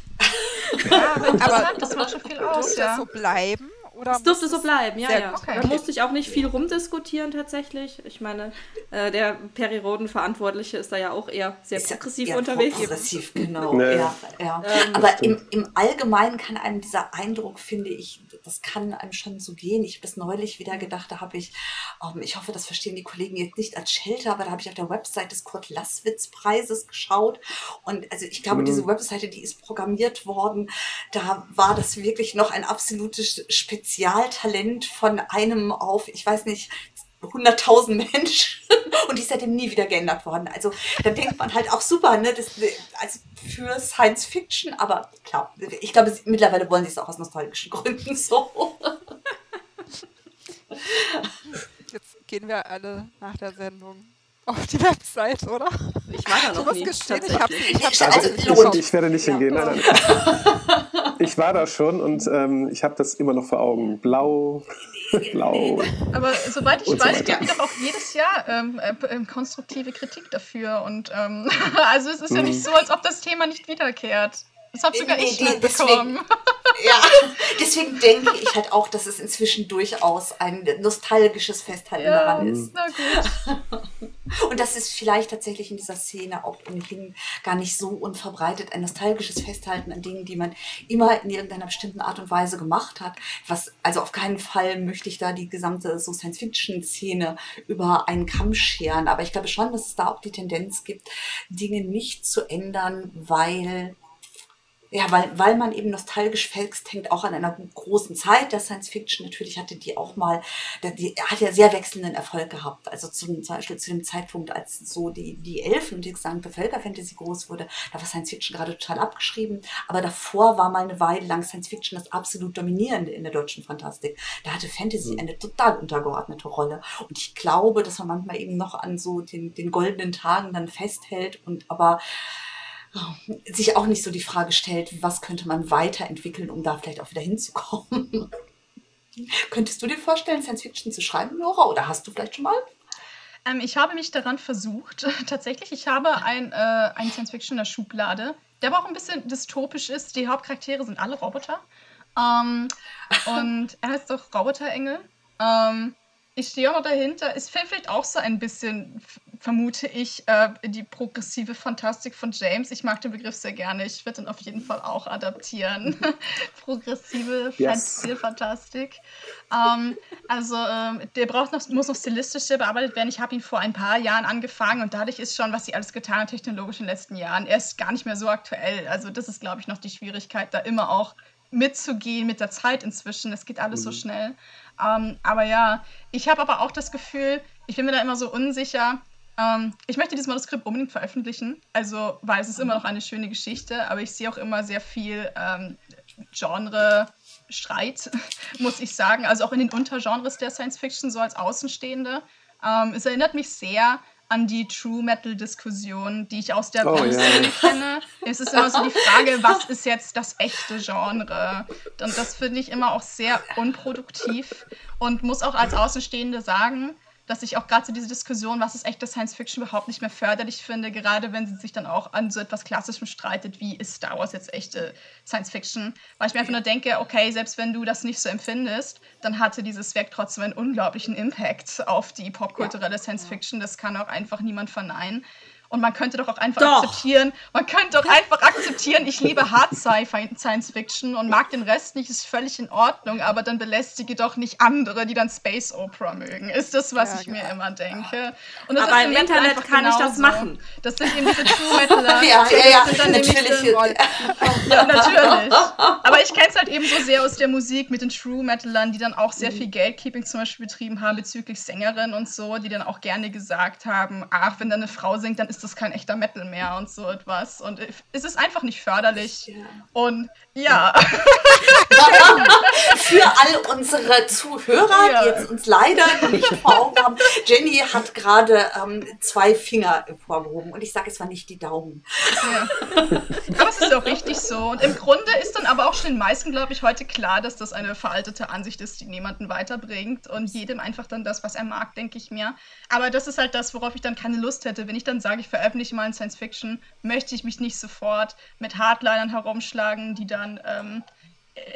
Ja, aber, aber das macht schon viel aus. Ja. das so bleiben? Oder es durfte so bleiben, ja, ja. Okay. Da musste ich auch nicht viel rumdiskutieren tatsächlich. Ich meine, äh, der Peri-Roden-Verantwortliche ist da ja auch eher sehr ist progressiv unterwegs. Progressiv, genau. Nee. Ja, ja. Ähm, Aber im, im Allgemeinen kann einem dieser Eindruck, finde ich, das kann einem schon so gehen. Ich habe das neulich wieder gedacht, da habe ich, um, ähm, ich hoffe, das verstehen die Kollegen jetzt nicht als Shelter, aber da habe ich auf der Website des Kurt Lasswitz Preises geschaut. Und also ich glaube, mhm. diese Webseite, die ist programmiert worden, da war das wirklich noch ein absolutes Spezial Spezialtalent von einem auf, ich weiß nicht, 100.000 Menschen und die ist seitdem nie wieder geändert worden. Also da denkt man halt auch super, ne, das, also für Science Fiction, aber klar, ich glaube, mittlerweile wollen sie es auch aus nostalgischen Gründen so. Jetzt gehen wir alle nach der Sendung auf die Website, oder? Ich war da noch du nie. Gestehen, ich, hab, ich, hab also, ich, ich, werde nicht ja. hingehen. Nein, nein. Ich war da schon und ähm, ich habe das immer noch vor Augen. Blau, blau. Aber soweit ich weiß, so gibt es doch auch jedes Jahr ähm, äh, ähm, konstruktive Kritik dafür. Und ähm, also es ist ja nicht mhm. so, als ob das Thema nicht wiederkehrt. Das habe sogar ich nee, deswegen, Ja, deswegen denke ich halt auch, dass es inzwischen durchaus ein nostalgisches Festhalten ja, daran ist. Na gut. Und das ist vielleicht tatsächlich in dieser Szene auch ohnehin gar nicht so unverbreitet, ein nostalgisches Festhalten an Dingen, die man immer in irgendeiner bestimmten Art und Weise gemacht hat. Was, also auf keinen Fall möchte ich da die gesamte so Science-Fiction-Szene über einen Kamm scheren. Aber ich glaube schon, dass es da auch die Tendenz gibt, Dinge nicht zu ändern, weil ja, weil, weil man eben nostalgisch festhängt, auch an einer großen Zeit der Science Fiction. Natürlich hatte die auch mal, die hat ja sehr wechselnden Erfolg gehabt. Also zum, zum Beispiel zu dem Zeitpunkt, als so die, die Elfen und die gesamte Völkerfantasy groß wurde, da war Science Fiction gerade total abgeschrieben. Aber davor war mal eine Weile lang Science Fiction das absolut dominierende in der deutschen Fantastik. Da hatte Fantasy mhm. eine total untergeordnete Rolle. Und ich glaube, dass man manchmal eben noch an so den, den goldenen Tagen dann festhält und aber sich auch nicht so die Frage stellt, was könnte man weiterentwickeln, um da vielleicht auch wieder hinzukommen. Könntest du dir vorstellen, Science Fiction zu schreiben, Nora, oder hast du vielleicht schon mal? Ähm, ich habe mich daran versucht. Tatsächlich, ich habe ein, äh, ein Science Fiction in der Schublade, der aber auch ein bisschen dystopisch ist. Die Hauptcharaktere sind alle Roboter. Ähm, und er heißt doch Roboterengel. Ähm, ich stehe auch noch dahinter. Es fällt vielleicht auch so ein bisschen vermute ich, äh, die progressive Fantastik von James. Ich mag den Begriff sehr gerne. Ich werde ihn auf jeden Fall auch adaptieren. progressive yes. Fantastik. Ähm, also ähm, der braucht noch, muss noch stilistisch bearbeitet werden. Ich habe ihn vor ein paar Jahren angefangen und dadurch ist schon, was sie alles getan hat technologisch in den letzten Jahren, er ist gar nicht mehr so aktuell. Also das ist, glaube ich, noch die Schwierigkeit, da immer auch mitzugehen mit der Zeit inzwischen. Es geht alles mhm. so schnell. Ähm, aber ja, ich habe aber auch das Gefühl, ich bin mir da immer so unsicher, ähm, ich möchte dieses Manuskript unbedingt veröffentlichen, also weil es ist immer noch eine schöne Geschichte, aber ich sehe auch immer sehr viel ähm, Genre-Streit, muss ich sagen. Also auch in den Untergenres der Science Fiction, so als Außenstehende. Ähm, es erinnert mich sehr an die True Metal-Diskussion, die ich aus der oh, yeah. kenne. Es ist immer so die Frage, was ist jetzt das echte Genre? Und das finde ich immer auch sehr unproduktiv und muss auch als Außenstehende sagen, dass ich auch gerade so diese Diskussion, was ist echte Science Fiction, überhaupt nicht mehr förderlich finde, gerade wenn sie sich dann auch an so etwas Klassischem streitet, wie ist Star Wars jetzt echte Science Fiction? Weil ich mir einfach nur denke, okay, selbst wenn du das nicht so empfindest, dann hatte dieses Werk trotzdem einen unglaublichen Impact auf die popkulturelle Science Fiction. Das kann auch einfach niemand verneinen. Und man könnte doch auch einfach doch. akzeptieren, man könnte doch einfach akzeptieren, ich liebe Hard Sci-Fi Science Fiction und mag den Rest nicht, ist völlig in Ordnung, aber dann belästige doch nicht andere, die dann Space Opera mögen. Ist das, was ja, ich genau. mir immer denke. Und aber im Internet kann genauso. ich das machen. Das sind eben diese True Metaler. ja, ja, ja, das sind natürlich. ja, natürlich. Aber ich kenne es halt eben so sehr aus der Musik mit den True Metalern, die dann auch sehr mhm. viel Gatekeeping zum Beispiel betrieben haben bezüglich Sängerinnen und so, die dann auch gerne gesagt haben, ach, wenn da eine Frau singt, dann ist ist das kein echter Metal mehr und so etwas. Und es ist einfach nicht förderlich. Ja. Und ja. Für all unsere Zuhörer, ja. die jetzt uns leider nicht vor Augen haben, Jenny hat gerade ähm, zwei Finger hervorgehoben und ich sage, es war nicht die Daumen. Ja. Aber es ist auch richtig so. Und im Grunde ist dann aber auch schon den meisten, glaube ich, heute klar, dass das eine veraltete Ansicht ist, die niemanden weiterbringt und jedem einfach dann das, was er mag, denke ich mir. Aber das ist halt das, worauf ich dann keine Lust hätte. Wenn ich dann sage, ich veröffentliche mal in Science Fiction, möchte ich mich nicht sofort mit Hardlinern herumschlagen, die dann ähm,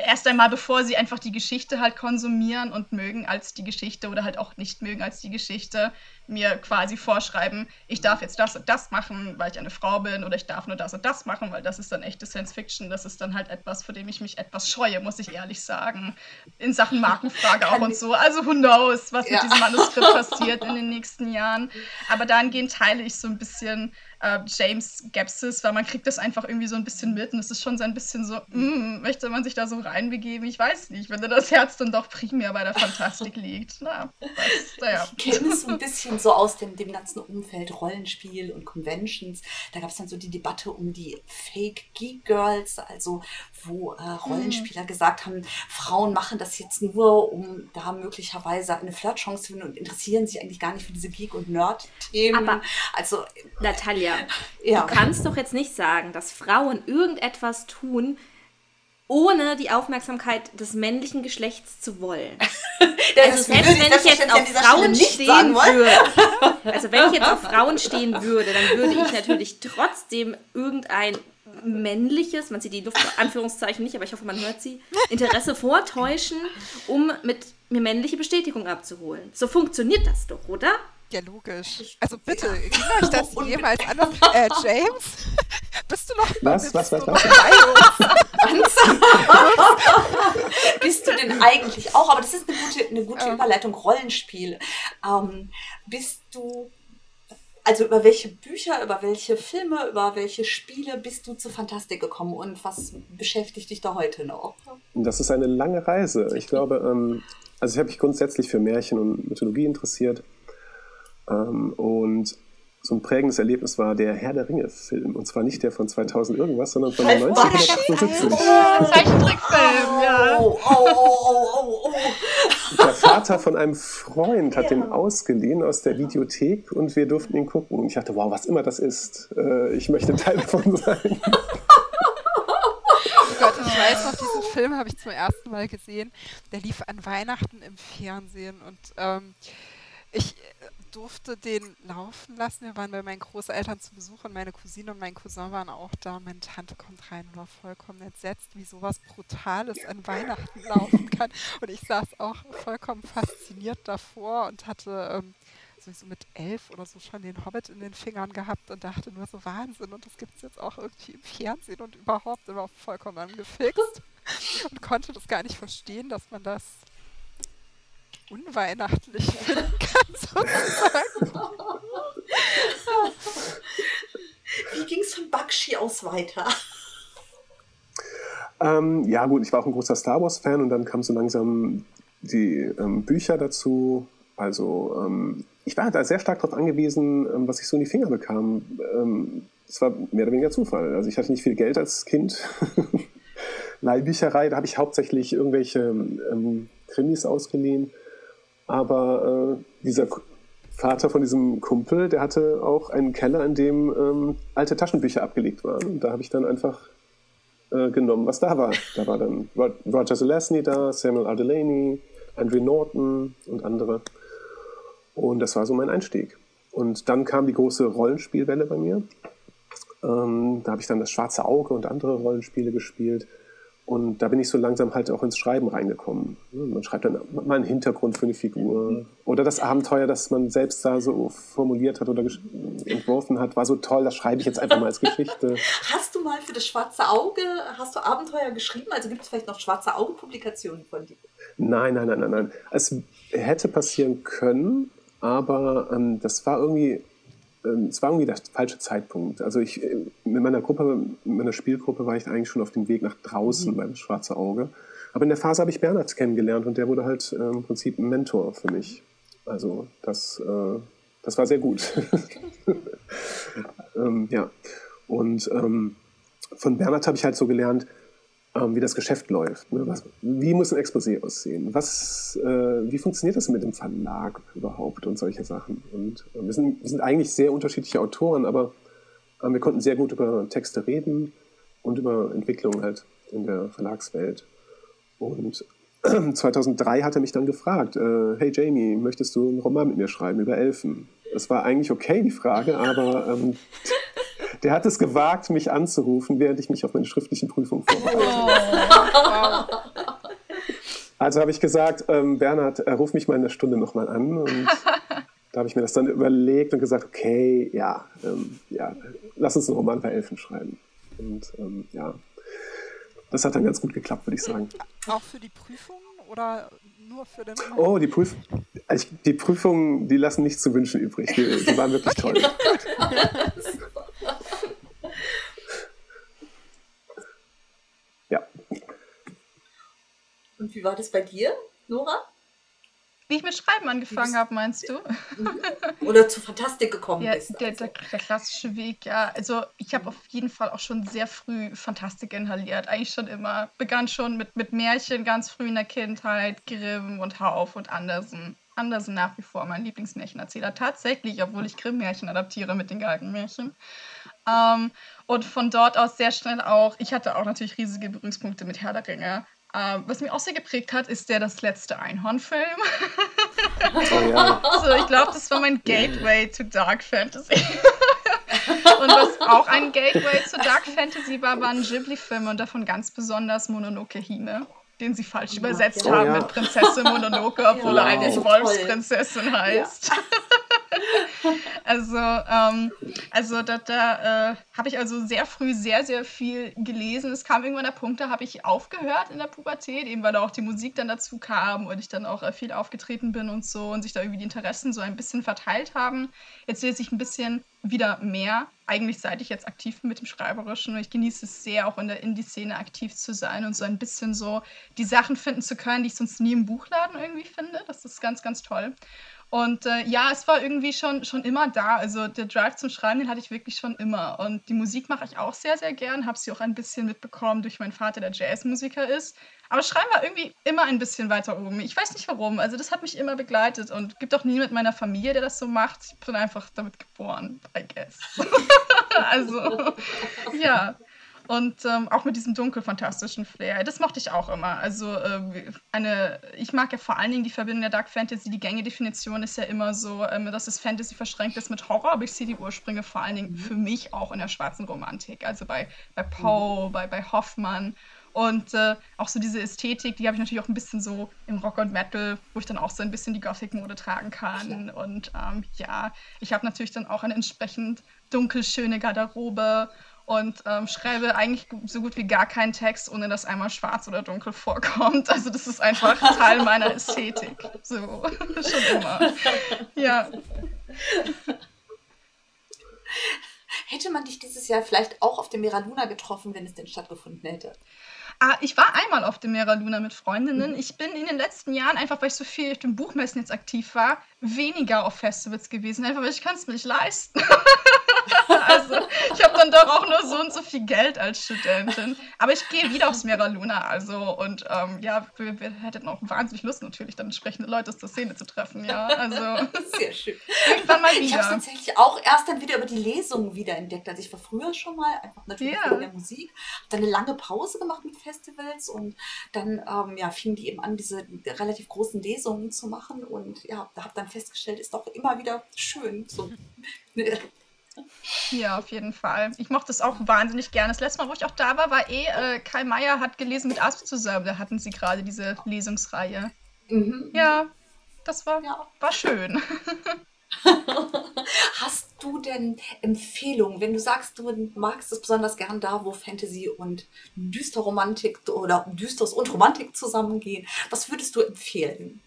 erst einmal, bevor sie einfach die Geschichte halt konsumieren und mögen als die Geschichte oder halt auch nicht mögen als die Geschichte, mir quasi vorschreiben, ich darf jetzt das und das machen, weil ich eine Frau bin oder ich darf nur das und das machen, weil das ist dann echte Science Fiction. Das ist dann halt etwas, vor dem ich mich etwas scheue, muss ich ehrlich sagen. In Sachen Markenfrage auch und so. Also who knows, was ja. mit diesem Manuskript passiert in den nächsten Jahren. Aber dahingehend teile ich so ein bisschen äh, James Gapsis, weil man kriegt das einfach irgendwie so ein bisschen mit und es ist schon so ein bisschen so, mm, möchte man sich da so reinbegeben? Ich weiß nicht, wenn das Herz dann doch primär bei der Fantastik liegt. Na, was, naja. Ich kenne es so ein bisschen so aus dem, dem ganzen Umfeld Rollenspiel und Conventions. Da gab es dann so die Debatte um die Fake Geek Girls, also wo äh, Rollenspieler mhm. gesagt haben, Frauen machen das jetzt nur, um da möglicherweise eine Flirtchance zu finden und interessieren sich eigentlich gar nicht für diese Geek- und Nerd-Themen. Aber also Natalia, ja. du kannst doch jetzt nicht sagen, dass Frauen irgendetwas tun, ohne die Aufmerksamkeit des männlichen Geschlechts zu wollen. also selbst wenn ich jetzt auf Frauen stehen würde, also wenn ich jetzt auf Frauen stehen würde, dann würde ich natürlich trotzdem irgendein männliches, man sieht die Luft Anführungszeichen nicht, aber ich hoffe, man hört sie, Interesse vortäuschen, um mit mir männliche Bestätigung abzuholen. So funktioniert das doch, oder? Ja, logisch. Also bitte, ging euch das jemals an? Äh, James? Bist du noch was, was, was, was? bist du denn eigentlich auch? Aber das ist eine gute, eine gute ja. Überleitung, Rollenspiel. Ähm, bist du also über welche Bücher, über welche Filme, über welche Spiele bist du zu Fantastik gekommen und was beschäftigt dich da heute noch? Das ist eine lange Reise. Ich glaube, ähm, also ich habe mich grundsätzlich für Märchen und Mythologie interessiert. Ähm, und so ein prägendes Erlebnis war der Herr der Ringe-Film. Und zwar nicht der von 2000 irgendwas, sondern von 1978. Oh, Zeichentrickfilm, ja. Oh, oh, oh, oh, oh. Der Vater von einem Freund hat ja. den ausgeliehen aus der Videothek und wir durften ihn gucken. Und ich dachte, wow, was immer das ist, äh, ich möchte Teil davon sein. Oh Gott, ich weiß noch, diesen Film habe ich zum ersten Mal gesehen. Der lief an Weihnachten im Fernsehen und ähm, ich durfte den laufen lassen. Wir waren bei meinen Großeltern zu Besuch und meine Cousine und mein Cousin waren auch da. Meine Tante kommt rein und war vollkommen entsetzt, wie sowas Brutales an Weihnachten laufen kann. Und ich saß auch vollkommen fasziniert davor und hatte ähm, sowieso mit elf oder so schon den Hobbit in den Fingern gehabt und dachte nur so Wahnsinn und das gibt es jetzt auch irgendwie im Fernsehen und überhaupt immer vollkommen angefixt und konnte das gar nicht verstehen, dass man das unweihnachtlich finden kann, sozusagen. Wie ging es von Bakshi aus weiter? Ähm, ja, gut, ich war auch ein großer Star Wars-Fan und dann kamen so langsam die ähm, Bücher dazu. Also, ähm, ich war da sehr stark darauf angewiesen, ähm, was ich so in die Finger bekam. Ähm, das war mehr oder weniger Zufall. Also, ich hatte nicht viel Geld als Kind. Leihbücherei, da habe ich hauptsächlich irgendwelche ähm, Krimis ausgeliehen. Aber äh, dieser Vater von diesem Kumpel, der hatte auch einen Keller, in dem ähm, alte Taschenbücher abgelegt waren. Und da habe ich dann einfach äh, genommen, was da war. Da war dann Roger Zelazny da, Samuel R. Delaney, Andrew Norton und andere. Und das war so mein Einstieg. Und dann kam die große Rollenspielwelle bei mir. Ähm, da habe ich dann das Schwarze Auge und andere Rollenspiele gespielt. Und da bin ich so langsam halt auch ins Schreiben reingekommen. Man schreibt dann mal einen Hintergrund für eine Figur. Oder das Abenteuer, das man selbst da so formuliert hat oder entworfen hat, war so toll, das schreibe ich jetzt einfach mal als Geschichte. Hast du mal für das Schwarze Auge, hast du Abenteuer geschrieben? Also gibt es vielleicht noch Schwarze Auge-Publikationen von dir? Nein, nein, nein, nein, nein. Es hätte passieren können, aber ähm, das war irgendwie es war irgendwie der falsche Zeitpunkt. Also ich, äh, mit meiner Gruppe, mit meiner Spielgruppe war ich eigentlich schon auf dem Weg nach draußen mhm. beim Schwarze Auge. Aber in der Phase habe ich Bernhard kennengelernt und der wurde halt äh, im Prinzip ein Mentor für mich. Also das, äh, das war sehr gut. ähm, ja. Und ähm, von Bernhard habe ich halt so gelernt, ähm, wie das Geschäft läuft. Ne? Was, wie muss ein Exposé aussehen? Was, äh, wie funktioniert das mit dem Verlag überhaupt und solche Sachen? Und äh, wir, sind, wir sind eigentlich sehr unterschiedliche Autoren, aber äh, wir konnten sehr gut über Texte reden und über Entwicklung halt in der Verlagswelt. Und 2003 hat er mich dann gefragt, äh, hey Jamie, möchtest du einen Roman mit mir schreiben über Elfen? Das war eigentlich okay, die Frage, aber ähm, der hat es gewagt, mich anzurufen, während ich mich auf meine schriftlichen Prüfungen vorbereite. Oh, Also habe ich gesagt, ähm, Bernhard, äh, ruf mich mal in einer Stunde nochmal an. Und da habe ich mir das dann überlegt und gesagt, okay, ja, ähm, ja, lass uns einen Roman bei Elfen schreiben. Und ähm, ja, das hat dann ganz gut geklappt, würde ich sagen. Auch für die Prüfung oder nur für den Roman? Oh, die, Prüf die Prüfungen, die lassen nichts zu wünschen übrig. Die, die waren wirklich toll. Und wie war das bei dir, Nora? Wie ich mit Schreiben angefangen habe, meinst du? Mhm. Oder zu Fantastik gekommen ja, bist. Der, der, der, klassische Weg, ja. Also ich habe auf jeden Fall auch schon sehr früh Fantastik inhaliert. Eigentlich schon immer. Begann schon mit, mit Märchen ganz früh in der Kindheit, Grimm und Hauf und Andersen. Andersen nach wie vor mein Lieblingsmärchenerzähler. Tatsächlich, obwohl ich Grimm-Märchen adaptiere mit den Galgenmärchen. Ähm, und von dort aus sehr schnell auch, ich hatte auch natürlich riesige Berührungspunkte mit Herr der Ringe. Uh, was mich auch sehr geprägt hat, ist der Das letzte Einhorn-Film. Oh, ja. so, ich glaube, das war mein Gateway to Dark Fantasy. und was auch ein Gateway zu Dark Fantasy war, waren Ghibli-Filme und davon ganz besonders Mononoke Hime, den sie falsch übersetzt ja. haben oh, ja. mit Prinzessin Mononoke, obwohl er eigentlich Wolfsprinzessin heißt. Also, ähm, also da, da äh, habe ich also sehr früh sehr, sehr viel gelesen. Es kam irgendwann der Punkt, da habe ich aufgehört in der Pubertät, eben weil da auch die Musik dann dazu kam und ich dann auch äh, viel aufgetreten bin und so und sich da irgendwie die Interessen so ein bisschen verteilt haben. Jetzt lese ich ein bisschen wieder mehr, eigentlich seit ich jetzt aktiv bin mit dem Schreiberischen. Und ich genieße es sehr, auch in der Indie-Szene aktiv zu sein und so ein bisschen so die Sachen finden zu können, die ich sonst nie im Buchladen irgendwie finde. Das ist ganz, ganz toll. Und äh, ja, es war irgendwie schon, schon immer da. Also der Drive zum Schreiben, den hatte ich wirklich schon immer. Und die Musik mache ich auch sehr, sehr gern. Habe sie auch ein bisschen mitbekommen durch meinen Vater, der Jazzmusiker ist. Aber Schreiben war irgendwie immer ein bisschen weiter oben. Ich weiß nicht warum. Also das hat mich immer begleitet und gibt auch nie mit meiner Familie, der das so macht. Ich bin einfach damit geboren, I guess. also ja. Und ähm, auch mit diesem dunkel-fantastischen Flair. Das mochte ich auch immer. Also äh, eine, ich mag ja vor allen Dingen die Verbindung der Dark Fantasy. Die Gänge-Definition ist ja immer so, ähm, dass es Fantasy verschränkt ist mit Horror, aber ich sehe die Ursprünge vor allen Dingen mhm. für mich auch in der schwarzen Romantik. Also bei, bei Poe, mhm. bei, bei Hoffmann. Und äh, auch so diese Ästhetik, die habe ich natürlich auch ein bisschen so im Rock und Metal, wo ich dann auch so ein bisschen die Gothic-Mode tragen kann. Und ähm, ja, ich habe natürlich dann auch eine entsprechend dunkelschöne Garderobe und ähm, schreibe eigentlich so gut wie gar keinen Text, ohne dass einmal schwarz oder dunkel vorkommt. Also das ist einfach Teil meiner Ästhetik. So, schon immer. Ja. Hätte man dich dieses Jahr vielleicht auch auf dem Mera Luna getroffen, wenn es denn stattgefunden hätte? Ah, ich war einmal auf dem Mera Luna mit Freundinnen. Mhm. Ich bin in den letzten Jahren, einfach weil ich so viel auf den Buchmessen jetzt aktiv war, weniger auf Festivals gewesen. Einfach weil ich kann es mir nicht leisten. also ich habe dann doch auch nur so und so viel Geld als Studentin. Aber ich gehe wieder aufs Mera Luna. Also und ähm, ja, wir, wir, hätten auch wahnsinnig Lust natürlich, dann entsprechende Leute aus der Szene zu treffen. Ja, also sehr schön. Irgendwann mal wieder. Ich habe es tatsächlich auch erst dann wieder über die Lesungen wiederentdeckt. Also ich war früher schon mal einfach natürlich ja. in der Musik, habe dann eine lange Pause gemacht mit Festivals und dann ähm, ja fingen die eben an, diese relativ großen Lesungen zu machen und ja, da habe dann festgestellt, ist doch immer wieder schön. So. Ja, auf jeden Fall. Ich mochte es auch wahnsinnig gerne. Das letzte Mal, wo ich auch da war, war eh, äh, Kai Meier hat gelesen mit Asp zusammen. Da hatten sie gerade diese Lesungsreihe. Mhm. Ja, das war, ja. war schön. Hast du denn Empfehlungen, wenn du sagst, du magst es besonders gern da, wo Fantasy und Düsterromantik oder Düsteres und Romantik zusammengehen? Was würdest du empfehlen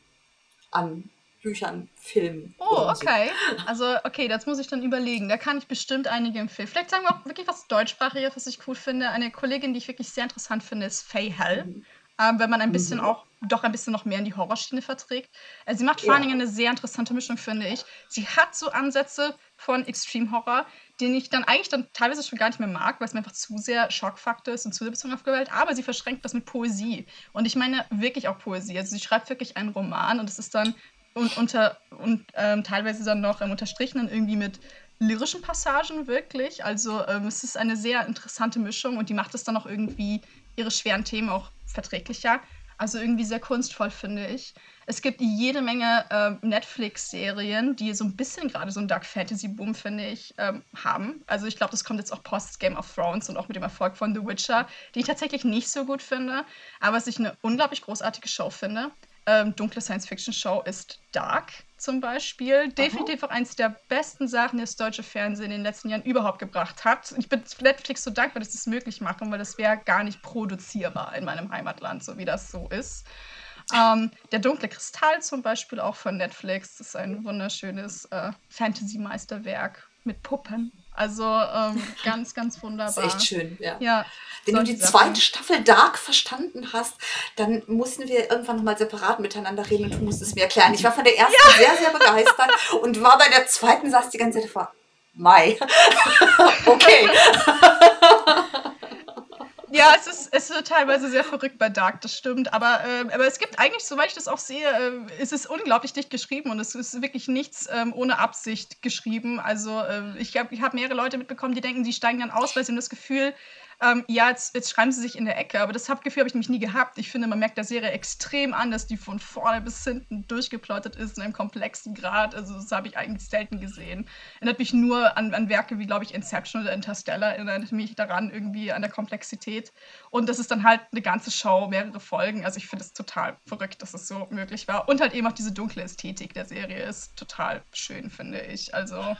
an Büchern, Filmen. Oh, okay. So. Also, okay, das muss ich dann überlegen. Da kann ich bestimmt einige empfehlen. Vielleicht sagen wir auch wirklich was Deutschsprachiges, was ich cool finde. Eine Kollegin, die ich wirklich sehr interessant finde, ist Faye Hell. Mhm. Ähm, wenn man ein bisschen mhm. auch, doch ein bisschen noch mehr in die Horrorschiene verträgt. Also, sie macht vor allen Dingen eine sehr interessante Mischung, finde ich. Sie hat so Ansätze von Extreme Horror, den ich dann eigentlich dann teilweise schon gar nicht mehr mag, weil es mir einfach zu sehr Schockfaktor ist und zu sehr bezogen auf Gewalt. Aber sie verschränkt das mit Poesie. Und ich meine wirklich auch Poesie. Also sie schreibt wirklich einen Roman und es ist dann und, unter, und ähm, teilweise dann noch ähm, unterstrichen irgendwie mit lyrischen Passagen wirklich. Also ähm, es ist eine sehr interessante Mischung und die macht es dann auch irgendwie ihre schweren Themen auch verträglicher. Also irgendwie sehr kunstvoll, finde ich. Es gibt jede Menge ähm, Netflix-Serien, die so ein bisschen gerade so einen Dark Fantasy-Boom, finde ich, ähm, haben. Also ich glaube, das kommt jetzt auch post Game of Thrones und auch mit dem Erfolg von The Witcher, die ich tatsächlich nicht so gut finde, aber was ich eine unglaublich großartige Show finde ähm, dunkle Science-Fiction-Show ist Dark zum Beispiel. Definitiv auch eines der besten Sachen, die das deutsche Fernsehen in den letzten Jahren überhaupt gebracht hat. Ich bin Netflix so dankbar, dass sie es möglich machen, weil das wäre gar nicht produzierbar in meinem Heimatland, so wie das so ist. Ähm, der dunkle Kristall zum Beispiel auch von Netflix das ist ein wunderschönes äh, Fantasy-Meisterwerk mit Puppen. Also ähm, ganz, ganz wunderbar. Das ist echt schön, ja. ja Wenn du die zweite Sachen. Staffel Dark verstanden hast, dann mussten wir irgendwann nochmal separat miteinander reden und du musst es mir erklären. Ich war von der ersten ja. sehr, sehr begeistert und war bei der zweiten, saß die ganze Zeit vor Mai. okay. Ja, es ist, es ist teilweise sehr verrückt bei Dark, das stimmt. Aber, äh, aber es gibt eigentlich, soweit ich das auch sehe, äh, es ist unglaublich dicht geschrieben und es ist wirklich nichts ähm, ohne Absicht geschrieben. Also äh, ich habe ich hab mehrere Leute mitbekommen, die denken, die steigen dann aus, weil sie haben das Gefühl, ähm, ja, jetzt, jetzt schreiben sie sich in der Ecke, aber das Gefühl habe ich nämlich nie gehabt. Ich finde, man merkt der Serie extrem an, dass die von vorne bis hinten durchgeplottet ist in einem komplexen Grad. Also das habe ich eigentlich selten gesehen. Erinnert mich nur an, an Werke wie, glaube ich, Inception oder Interstellar, erinnert mich daran irgendwie an der Komplexität. Und das ist dann halt eine ganze Show, mehrere Folgen. Also ich finde es total verrückt, dass es so möglich war. Und halt eben auch diese dunkle Ästhetik der Serie ist total schön, finde ich. Also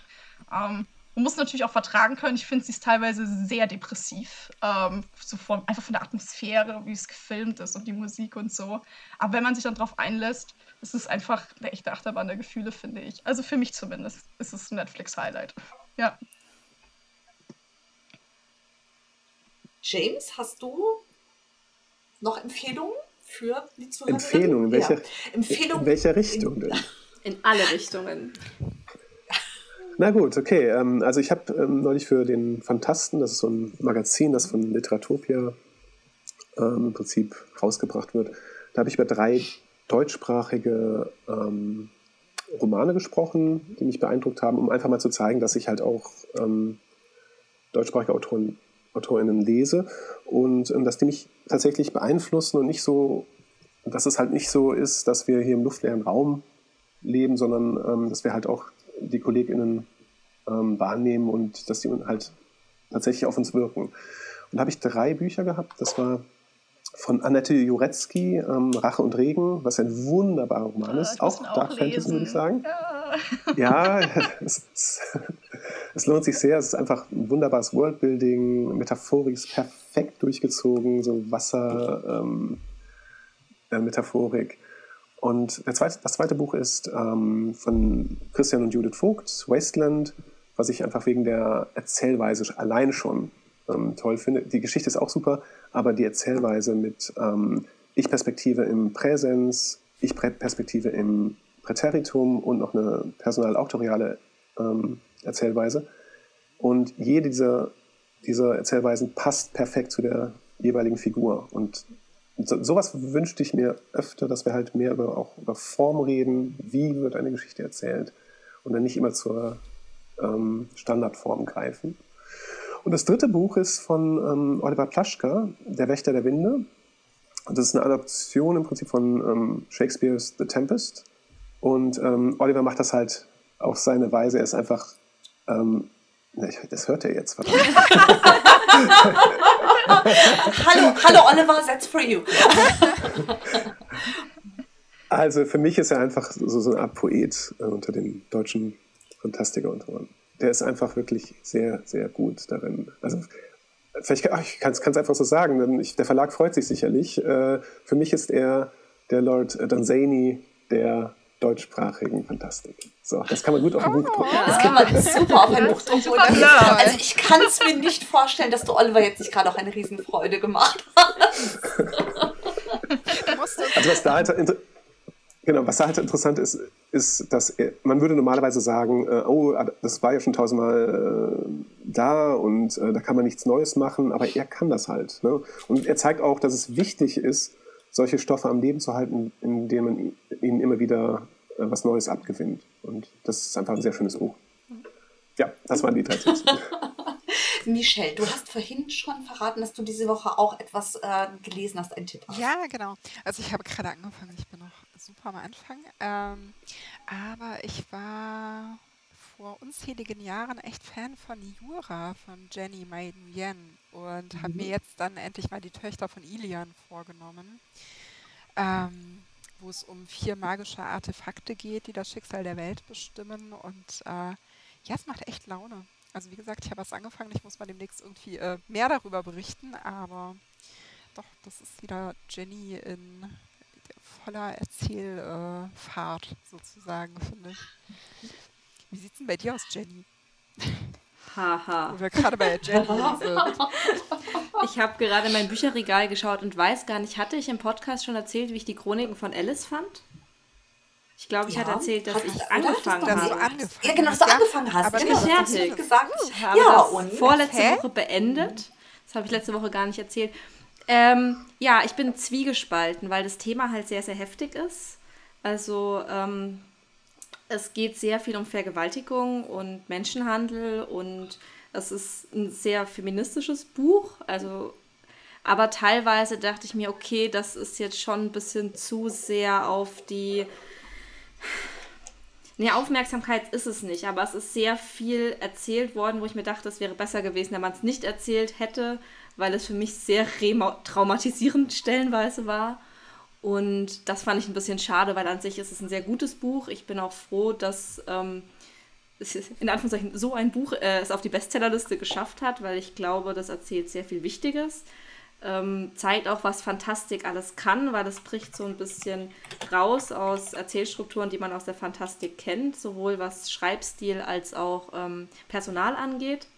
ähm, man muss natürlich auch vertragen können. Ich finde, sie ist teilweise sehr depressiv. Ähm, so von, einfach von der Atmosphäre, wie es gefilmt ist und die Musik und so. Aber wenn man sich dann darauf einlässt, ist es einfach eine echte Achterbahn der Gefühle, finde ich. Also für mich zumindest ist es ein Netflix-Highlight. Ja. James, hast du noch Empfehlungen für die Zuhörer? Empfehlungen? In welcher, ja. Empfehlung, in welcher Richtung denn? In alle Richtungen. Na gut, okay. Ähm, also ich habe ähm, neulich für den Fantasten, das ist so ein Magazin, das von Literatopia ähm, im Prinzip rausgebracht wird, da habe ich über drei deutschsprachige Romane gesprochen, die mich beeindruckt haben, um einfach mal zu zeigen, dass ich halt auch deutschsprachige Autoren, AutorInnen lese und dass die mich tatsächlich beeinflussen und nicht so, dass es halt nicht so ist, dass wir hier im luftleeren Raum leben, sondern dass wir halt auch die KollegInnen ähm, wahrnehmen und dass sie halt tatsächlich auf uns wirken. Und da habe ich drei Bücher gehabt. Das war von Annette Jurecki, ähm, Rache und Regen, was ein wunderbarer Roman ist. auch Dark auch Fantasy, würde ich sagen. Ja, ja es, es, es, lohnt sich sehr. Es ist einfach ein wunderbares Worldbuilding. Metaphorik ist perfekt durchgezogen, so Wasser-Metaphorik. Ähm, äh, und zweite, das zweite Buch ist ähm, von Christian und Judith Vogt, Wasteland, was ich einfach wegen der Erzählweise allein schon ähm, toll finde. Die Geschichte ist auch super, aber die Erzählweise mit ähm, Ich-Perspektive im Präsens, Ich-Perspektive im Präteritum und noch eine personal-auktoriale ähm, Erzählweise. Und jede dieser, dieser Erzählweisen passt perfekt zu der jeweiligen Figur. Und so, sowas wünschte ich mir öfter, dass wir halt mehr über, auch über Form reden, wie wird eine Geschichte erzählt und dann nicht immer zur ähm, Standardform greifen. Und das dritte Buch ist von ähm, Oliver Plaschka, Der Wächter der Winde. Das ist eine Adaption im Prinzip von ähm, Shakespeares The Tempest. Und ähm, Oliver macht das halt auf seine Weise. Er ist einfach ähm, das hört er jetzt. hallo, hallo Oliver, that's for you. also für mich ist er einfach so, so eine Art Poet äh, unter den deutschen Fantastiker-Autoren. Der ist einfach wirklich sehr, sehr gut darin. Also vielleicht ach, ich kann es einfach so sagen, ich, der Verlag freut sich sicherlich. Äh, für mich ist er der Lord Danzani der deutschsprachigen Fantastik. So, das kann man gut auf ein Buch drucken. Das kann man super auf ein Buch drucken. Also ich kann es mir nicht vorstellen, dass du Oliver jetzt nicht gerade auch eine Riesenfreude gemacht hast. also was da halt, genau, was da halt interessant ist, ist, dass man würde normalerweise sagen, äh, oh, das war ja schon tausendmal äh, da und äh, da kann man nichts Neues machen, aber er kann das halt. Ne? Und er zeigt auch, dass es wichtig ist, solche Stoffe am Leben zu halten, indem man ihnen immer wieder äh, was Neues abgewinnt. Und das ist einfach ein sehr schönes Buch. Ja, das waren die drei Tipps. Michelle, du hast vorhin schon verraten, dass du diese Woche auch etwas äh, gelesen hast, ein Tipp hast. Ja, genau. Also ich habe gerade angefangen, ich bin noch super am Anfang. Ähm, aber ich war vor unzähligen Jahren echt Fan von Jura von Jenny Mai Nguyen und mhm. habe mir jetzt dann endlich mal die Töchter von Ilian vorgenommen, ähm, wo es um vier magische Artefakte geht, die das Schicksal der Welt bestimmen. Und äh, ja, es macht echt Laune. Also wie gesagt, ich habe was angefangen, ich muss mal demnächst irgendwie äh, mehr darüber berichten, aber doch, das ist wieder Jenny in voller Erzählfahrt äh, sozusagen, finde ich. Wie sieht es denn bei dir aus, Jenny? Haha. Wo wir gerade bei Jenny sind. Ich habe gerade mein Bücherregal geschaut und weiß gar nicht, hatte ich im Podcast schon erzählt, wie ich die Chroniken von Alice fand? Ich glaube, ich ja. hatte erzählt, dass Hat ich angefangen habe. Angefangen ja, genau, dass du angefangen hast. Aber ich bin fertig. Gesagt. Ich habe ja, das und? vorletzte Hä? Woche beendet. Das habe ich letzte Woche gar nicht erzählt. Ähm, ja, ich bin zwiegespalten, weil das Thema halt sehr, sehr heftig ist. Also ähm, es geht sehr viel um Vergewaltigung und Menschenhandel und Es ist ein sehr feministisches Buch, also aber teilweise dachte ich mir, okay, das ist jetzt schon ein bisschen zu sehr auf die. Nee, Aufmerksamkeit ist es nicht, aber es ist sehr viel erzählt worden, wo ich mir dachte, es wäre besser gewesen, wenn man es nicht erzählt hätte, weil es für mich sehr traumatisierend stellenweise war. Und das fand ich ein bisschen schade, weil an sich ist es ein sehr gutes Buch. Ich bin auch froh, dass ähm, es in Anführungszeichen so ein Buch äh, es auf die Bestsellerliste geschafft hat, weil ich glaube, das erzählt sehr viel Wichtiges. Ähm, zeigt auch, was Fantastik alles kann, weil es bricht so ein bisschen raus aus Erzählstrukturen, die man aus der Fantastik kennt, sowohl was Schreibstil als auch ähm, Personal angeht.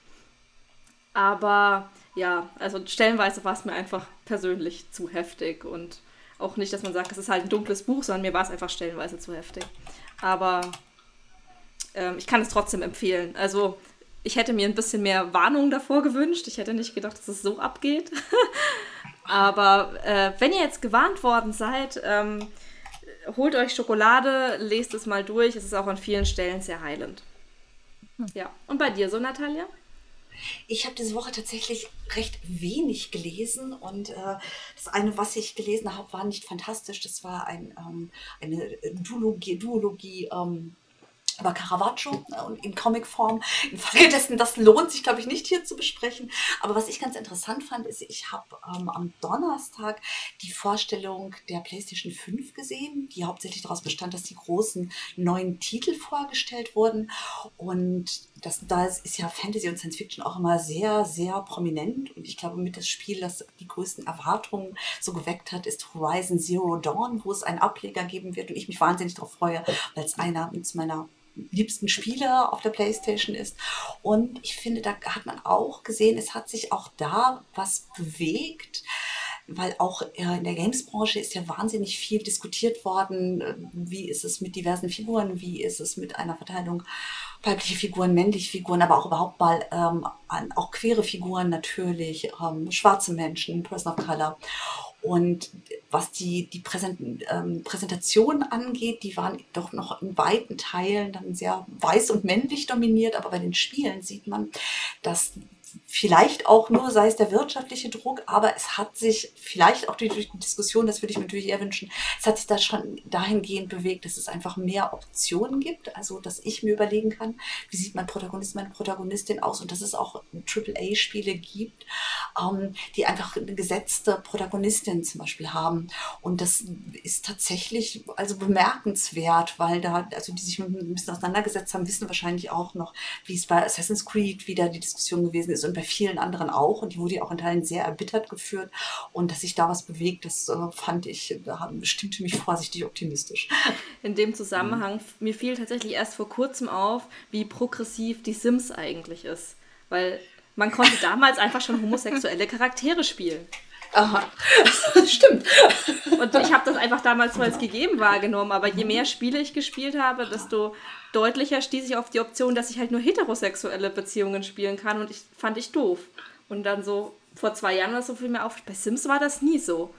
Aber ja, also stellenweise war es mir einfach persönlich zu heftig und auch nicht, dass man sagt, es ist halt ein dunkles Buch, sondern mir war es einfach stellenweise zu heftig. Aber ähm, ich kann es trotzdem empfehlen. Also ich hätte mir ein bisschen mehr Warnung davor gewünscht. Ich hätte nicht gedacht, dass es so abgeht. Aber äh, wenn ihr jetzt gewarnt worden seid, ähm, holt euch Schokolade, lest es mal durch. Es ist auch an vielen Stellen sehr heilend. Hm. Ja. Und bei dir so, Natalia? Ich habe diese Woche tatsächlich recht wenig gelesen und äh, das eine, was ich gelesen habe, war nicht fantastisch. Das war ein, ähm, eine Duologie, Duologie ähm, aber Caravaggio ne, und in Comicform. Infolgedessen, das lohnt sich, glaube ich, nicht hier zu besprechen. Aber was ich ganz interessant fand, ist, ich habe ähm, am Donnerstag die Vorstellung der PlayStation 5 gesehen, die hauptsächlich daraus bestand, dass die großen neuen Titel vorgestellt wurden. Und das, da ist ja Fantasy und Science Fiction auch immer sehr, sehr prominent. Und ich glaube, mit das Spiel, das die größten Erwartungen so geweckt hat, ist Horizon Zero Dawn, wo es einen Ableger geben wird. Und ich mich wahnsinnig darauf freue, weil es einer meiner liebsten Spiele auf der Playstation ist. Und ich finde, da hat man auch gesehen, es hat sich auch da was bewegt weil auch in der Games-Branche ist ja wahnsinnig viel diskutiert worden. Wie ist es mit diversen Figuren? Wie ist es mit einer Verteilung weibliche Figuren, männliche Figuren, aber auch überhaupt mal ähm, auch queere Figuren natürlich, ähm, schwarze Menschen, Person of Color. Und was die, die Präsent, ähm, Präsentation angeht, die waren doch noch in weiten Teilen dann sehr weiß und männlich dominiert, aber bei den Spielen sieht man, dass vielleicht auch nur, sei es der wirtschaftliche Druck, aber es hat sich vielleicht auch durch die Diskussion, das würde ich mir natürlich eher wünschen, es hat sich da schon dahingehend bewegt, dass es einfach mehr Optionen gibt, also dass ich mir überlegen kann, wie sieht mein Protagonist, meine Protagonistin aus und dass es auch AAA-Spiele gibt, ähm, die einfach eine gesetzte Protagonistin zum Beispiel haben. Und das ist tatsächlich also bemerkenswert, weil da, also die sich ein bisschen auseinandergesetzt haben, wissen wahrscheinlich auch noch, wie es bei Assassin's Creed wieder die Diskussion gewesen ist und bei vielen anderen auch. Und die wurde ja auch in Teilen sehr erbittert geführt. Und dass sich da was bewegt, das äh, fand ich, da stimmte mich vorsichtig optimistisch. In dem Zusammenhang, mhm. mir fiel tatsächlich erst vor kurzem auf, wie progressiv die Sims eigentlich ist. Weil man konnte damals einfach schon homosexuelle Charaktere spielen. Aha, stimmt. Und ich habe das einfach damals, weil es gegeben wahrgenommen. Aber je mehr Spiele ich gespielt habe, desto deutlicher stieß ich auf die Option, dass ich halt nur heterosexuelle Beziehungen spielen kann. Und ich fand ich doof. Und dann so vor zwei Jahren oder so fiel mir auf, bei Sims war das nie so.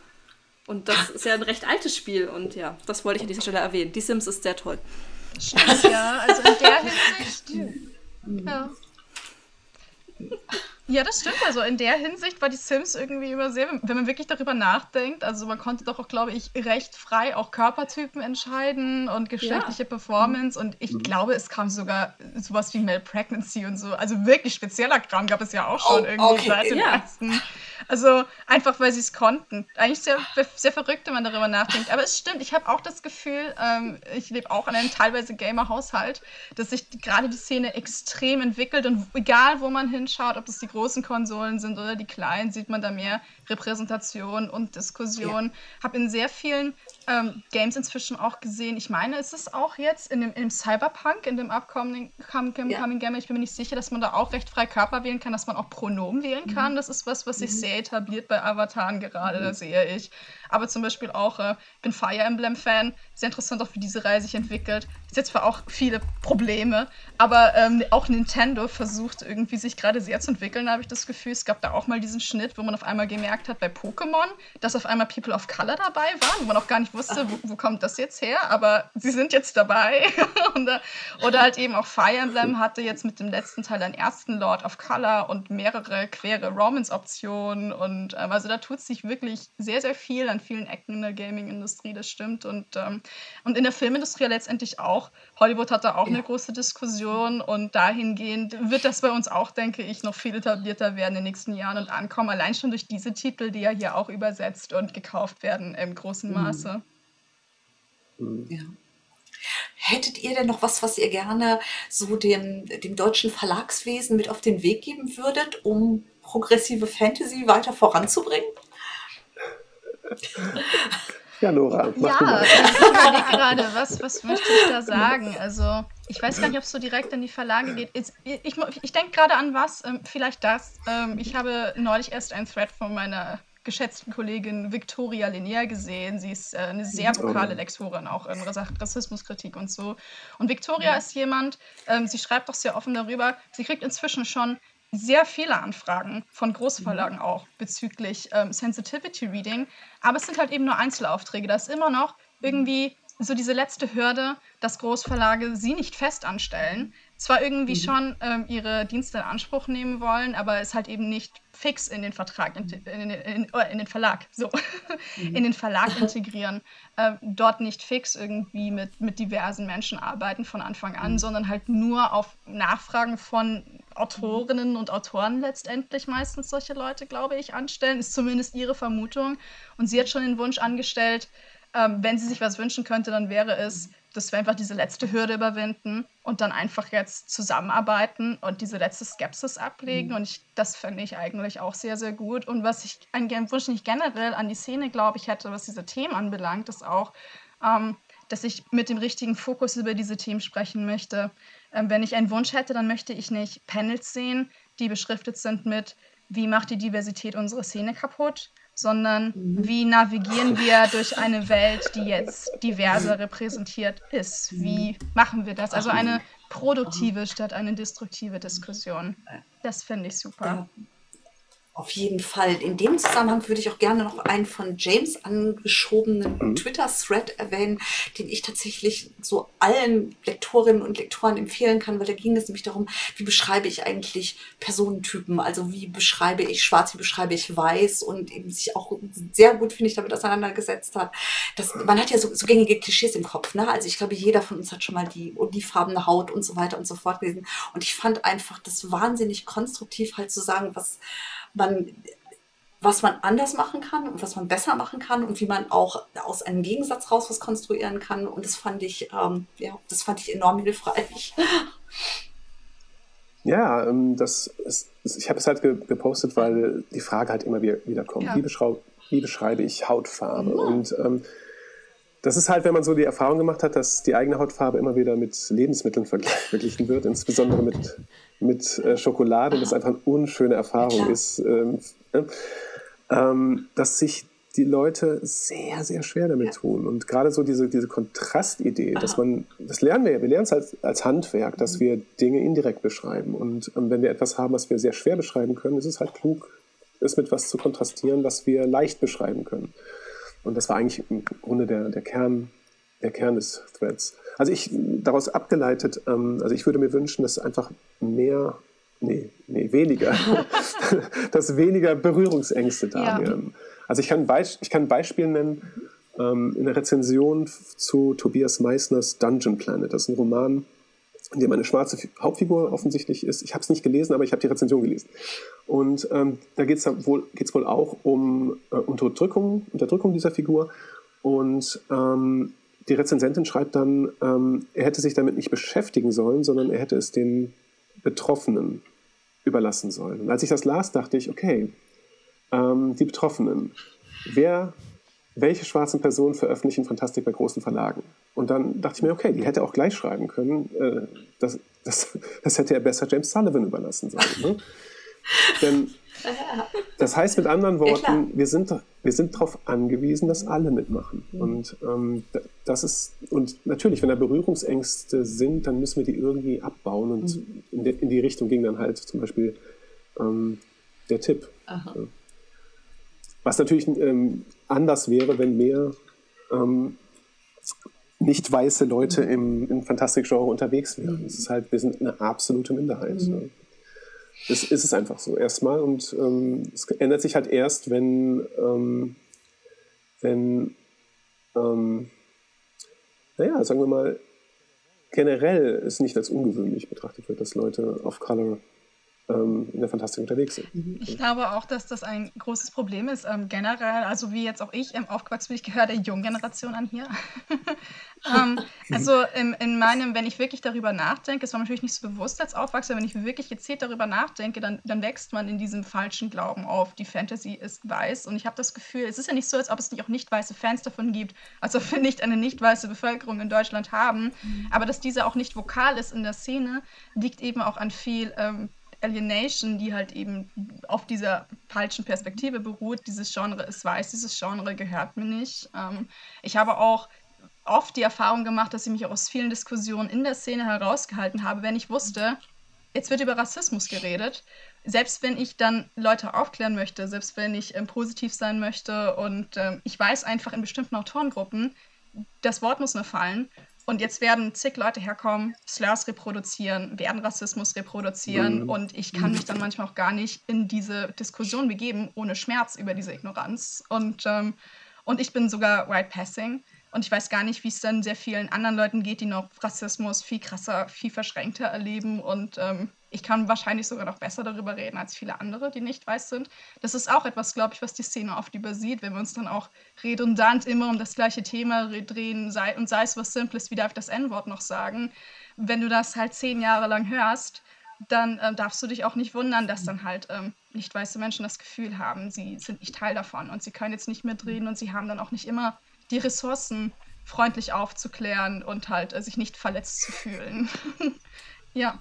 Und das ist ja ein recht altes Spiel. Und ja, das wollte ich an dieser Stelle erwähnen. Die Sims ist sehr toll. Ja, also in der Hinsicht. Ja. Ja, das stimmt. Also in der Hinsicht war die Sims irgendwie immer sehr, wenn man wirklich darüber nachdenkt, also man konnte doch auch, glaube ich, recht frei auch Körpertypen entscheiden und geschlechtliche ja. Performance und ich mhm. glaube, es kam sogar sowas wie Male Pregnancy und so. Also wirklich spezieller Kram gab es ja auch schon oh, irgendwie okay. seit den ja. ersten also einfach, weil sie es konnten. Eigentlich sehr, sehr verrückt, wenn man darüber nachdenkt. Aber es stimmt, ich habe auch das Gefühl, ähm, ich lebe auch in einem teilweise Gamer-Haushalt, dass sich gerade die Szene extrem entwickelt und egal, wo man hinschaut, ob das die großen Konsolen sind oder die kleinen, sieht man da mehr Repräsentation und Diskussion. Ja. Habe in sehr vielen ähm, Games inzwischen auch gesehen. Ich meine, ist es auch jetzt in dem, in dem Cyberpunk, in dem upcoming Coming ja. Game, ich bin mir nicht sicher, dass man da auch recht frei Körper wählen kann, dass man auch Pronomen wählen mhm. kann. Das ist was, was sich mhm. sehr etabliert bei Avataren gerade, mhm. da sehe ich. Aber zum Beispiel auch, äh, bin Fire Emblem-Fan, sehr interessant auch, wie diese Reihe sich entwickelt. Ist jetzt zwar auch viele Probleme, aber ähm, auch Nintendo versucht irgendwie sich gerade sehr zu entwickeln habe ich das Gefühl, es gab da auch mal diesen Schnitt, wo man auf einmal gemerkt hat bei Pokémon, dass auf einmal People of Color dabei waren, wo man auch gar nicht wusste, wo, wo kommt das jetzt her, aber sie sind jetzt dabei. oder, oder halt eben auch Fire Emblem hatte jetzt mit dem letzten Teil einen ersten Lord of Color und mehrere quere Romance-Optionen und ähm, also da tut sich wirklich sehr, sehr viel an vielen Ecken in der Gaming-Industrie, das stimmt und, ähm, und in der Filmindustrie letztendlich auch. Hollywood hat da auch ja. eine große Diskussion und dahingehend wird das bei uns auch, denke ich, noch viel etablierter werden in den nächsten Jahren und ankommen. Allein schon durch diese Titel, die ja hier auch übersetzt und gekauft werden im großen mhm. Maße. Mhm. Ja. Hättet ihr denn noch was, was ihr gerne so dem, dem deutschen Verlagswesen mit auf den Weg geben würdet, um progressive Fantasy weiter voranzubringen? Ja, Nora, mach ja, ich überlege gerade, was, was möchte ich da sagen? Also, ich weiß gar nicht, ob es so direkt in die Verlage geht. Ich, ich, ich denke gerade an was, ähm, vielleicht das. Ähm, ich habe neulich erst einen Thread von meiner geschätzten Kollegin Victoria Linear gesehen. Sie ist äh, eine sehr vokale Lektorin, auch in Rassismuskritik und so. Und Victoria ist jemand, ähm, sie schreibt auch sehr offen darüber, sie kriegt inzwischen schon sehr viele Anfragen von Großverlagen mhm. auch bezüglich ähm, Sensitivity Reading, aber es sind halt eben nur Einzelaufträge. Da ist immer noch irgendwie so diese letzte Hürde, dass Großverlage sie nicht fest anstellen. Zwar irgendwie mhm. schon ähm, ihre Dienste in Anspruch nehmen wollen, aber es halt eben nicht fix in den Vertrag, in, in, in, in den Verlag, so, mhm. in den Verlag integrieren. Äh, dort nicht fix irgendwie mit, mit diversen Menschen arbeiten von Anfang an, mhm. sondern halt nur auf Nachfragen von Autorinnen und Autoren letztendlich meistens solche Leute, glaube ich, anstellen. Ist zumindest ihre Vermutung. Und sie hat schon den Wunsch angestellt, ähm, wenn sie sich was wünschen könnte, dann wäre es, dass wir einfach diese letzte Hürde überwinden und dann einfach jetzt zusammenarbeiten und diese letzte Skepsis ablegen. Mhm. Und ich, das fände ich eigentlich auch sehr, sehr gut. Und was ich, ein Wunsch nicht generell an die Szene, glaube ich, hätte, was diese Themen anbelangt, ist auch, ähm, dass ich mit dem richtigen Fokus über diese Themen sprechen möchte. Ähm, wenn ich einen Wunsch hätte, dann möchte ich nicht Panels sehen, die beschriftet sind mit, wie macht die Diversität unsere Szene kaputt, sondern mhm. wie navigieren wir durch eine Welt, die jetzt diverser repräsentiert ist? Wie machen wir das? Also eine produktive statt eine destruktive Diskussion. Das finde ich super. Ja. Auf jeden Fall. In dem Zusammenhang würde ich auch gerne noch einen von James angeschobenen mhm. Twitter-Thread erwähnen, den ich tatsächlich so allen Lektorinnen und Lektoren empfehlen kann, weil da ging es nämlich darum, wie beschreibe ich eigentlich Personentypen, also wie beschreibe ich schwarz, wie beschreibe ich weiß und eben sich auch sehr gut, finde ich, damit auseinandergesetzt hat. Das, man hat ja so, so gängige Klischees im Kopf, ne? Also ich glaube, jeder von uns hat schon mal die olivfarbene Haut und so weiter und so fort gelesen. Und ich fand einfach das wahnsinnig konstruktiv halt zu sagen, was man, was man anders machen kann und was man besser machen kann und wie man auch aus einem Gegensatz raus was konstruieren kann. Und das fand ich, ähm, ja, das fand ich enorm hilfreich. Ja, ähm, das ist, ich habe es halt gepostet, weil die Frage halt immer wieder kommt. Ja. Wie, wie, beschreibe ich Hautfarbe? Ja. Und ähm, das ist halt, wenn man so die Erfahrung gemacht hat, dass die eigene Hautfarbe immer wieder mit Lebensmitteln verglichen wird, insbesondere mit, mit äh, Schokolade, und das einfach eine unschöne Erfahrung ja, ist, ähm, äh, ähm, dass sich die Leute sehr, sehr schwer damit ja. tun. Und gerade so diese, diese Kontrastidee, Aha. dass man, das lernen wir ja, wir lernen es als, als Handwerk, dass mhm. wir Dinge indirekt beschreiben. Und ähm, wenn wir etwas haben, was wir sehr schwer beschreiben können, ist es halt klug, es mit was zu kontrastieren, was wir leicht beschreiben können. Und das war eigentlich im Grunde der, der, Kern, der Kern des Threads. Also ich daraus abgeleitet, ähm, also ich würde mir wünschen, dass einfach mehr, nee, nee, weniger, dass weniger Berührungsängste da ja. wären. Also ich kann, ich kann ein Beispiel nennen, ähm, in der Rezension zu Tobias Meissners Dungeon Planet. Das ist ein Roman, in dem eine schwarze Hauptfigur offensichtlich ist. Ich habe es nicht gelesen, aber ich habe die Rezension gelesen. Und ähm, da geht es wohl, geht's wohl auch um äh, Unterdrückung, Unterdrückung dieser Figur. Und ähm, die Rezensentin schreibt dann, ähm, er hätte sich damit nicht beschäftigen sollen, sondern er hätte es den Betroffenen überlassen sollen. Und als ich das las, dachte ich, okay, ähm, die Betroffenen. Wer welche schwarzen Personen veröffentlichen Fantastik bei großen Verlagen? Und dann dachte ich mir, okay, die hätte auch gleich schreiben können. Äh, das, das, das hätte er besser James Sullivan überlassen sollen. Ne? Denn das heißt mit anderen Worten, wir sind, wir sind darauf angewiesen, dass alle mitmachen. Mhm. Und ähm, das ist, und natürlich, wenn da Berührungsängste sind, dann müssen wir die irgendwie abbauen. Und mhm. in, die, in, die, Richtung ging dann halt zum Beispiel ähm, der Tipp. Aha. Was natürlich ähm, anders wäre, wenn mehr ähm, nicht weiße Leute mhm. im, im Fantastik-Genre unterwegs wären. Es ist halt, wir sind eine absolute Minderheit. Mhm. Ne? Das ist es einfach so, erstmal. Und ähm, es ändert sich halt erst, wenn, ähm, wenn ähm, naja, sagen wir mal, generell es nicht als ungewöhnlich betrachtet wird, dass Leute of Color in der Fantastik unterwegs sind. Mhm. Ich glaube auch, dass das ein großes Problem ist, ähm, generell, also wie jetzt auch ich ähm, aufgewachsen bin, ich gehöre der jungen Generation an hier. ähm, also in, in, meinem, wenn ich wirklich darüber nachdenke, es war natürlich nicht so bewusst als Aufwachser, wenn ich wirklich gezielt darüber nachdenke, dann, dann wächst man in diesem falschen Glauben auf, die Fantasy ist weiß und ich habe das Gefühl, es ist ja nicht so, als ob es nicht auch nicht weiße Fans davon gibt, als ob wir nicht eine nicht weiße Bevölkerung in Deutschland haben, mhm. aber dass diese auch nicht vokal ist in der Szene, liegt eben auch an viel ähm, Alienation, die halt eben auf dieser falschen Perspektive beruht. Dieses Genre ist weiß, dieses Genre gehört mir nicht. Ähm, ich habe auch oft die Erfahrung gemacht, dass ich mich auch aus vielen Diskussionen in der Szene herausgehalten habe, wenn ich wusste, jetzt wird über Rassismus geredet. Selbst wenn ich dann Leute aufklären möchte, selbst wenn ich ähm, positiv sein möchte und ähm, ich weiß einfach in bestimmten Autorengruppen, das Wort muss nur fallen und jetzt werden zig Leute herkommen, Slurs reproduzieren, werden Rassismus reproduzieren. Mhm. Und ich kann mich dann manchmal auch gar nicht in diese Diskussion begeben, ohne Schmerz über diese Ignoranz. Und, ähm, und ich bin sogar White Passing. Und ich weiß gar nicht, wie es dann sehr vielen anderen Leuten geht, die noch Rassismus viel krasser, viel verschränkter erleben. Und ähm, ich kann wahrscheinlich sogar noch besser darüber reden als viele andere, die nicht weiß sind. Das ist auch etwas, glaube ich, was die Szene oft übersieht, wenn wir uns dann auch redundant immer um das gleiche Thema drehen sei, und sei es was Simples, wie darf ich das N-Wort noch sagen. Wenn du das halt zehn Jahre lang hörst, dann ähm, darfst du dich auch nicht wundern, dass dann halt ähm, nicht weiße Menschen das Gefühl haben, sie sind nicht Teil davon und sie können jetzt nicht mitreden und sie haben dann auch nicht immer die Ressourcen, freundlich aufzuklären und halt äh, sich nicht verletzt zu fühlen. ja.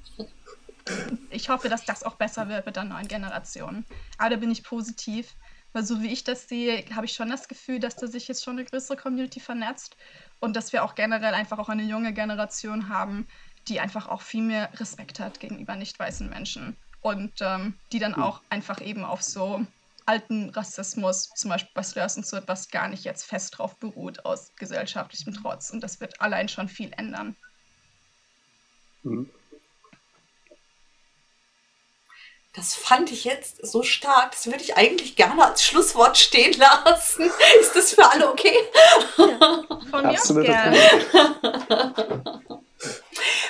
Ich hoffe, dass das auch besser wird mit der neuen Generation. Aber da bin ich positiv, weil so wie ich das sehe, habe ich schon das Gefühl, dass da sich jetzt schon eine größere Community vernetzt und dass wir auch generell einfach auch eine junge Generation haben, die einfach auch viel mehr Respekt hat gegenüber nicht weißen Menschen und ähm, die dann auch einfach eben auf so alten Rassismus, zum Beispiel bei Slurs und so etwas, gar nicht jetzt fest drauf beruht aus gesellschaftlichem Trotz. Und das wird allein schon viel ändern. Mhm. Das fand ich jetzt so stark. Das würde ich eigentlich gerne als Schlusswort stehen lassen. Ist das für alle okay? Ja, von mir aus gerne.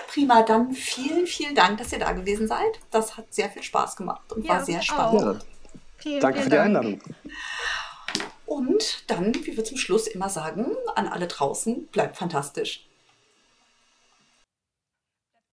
Prima, dann vielen, vielen Dank, dass ihr da gewesen seid. Das hat sehr viel Spaß gemacht und ja, war sehr spannend. Ja. Vielen, Danke vielen für die Einladung. Und dann, wie wir zum Schluss immer sagen, an alle draußen, bleibt fantastisch.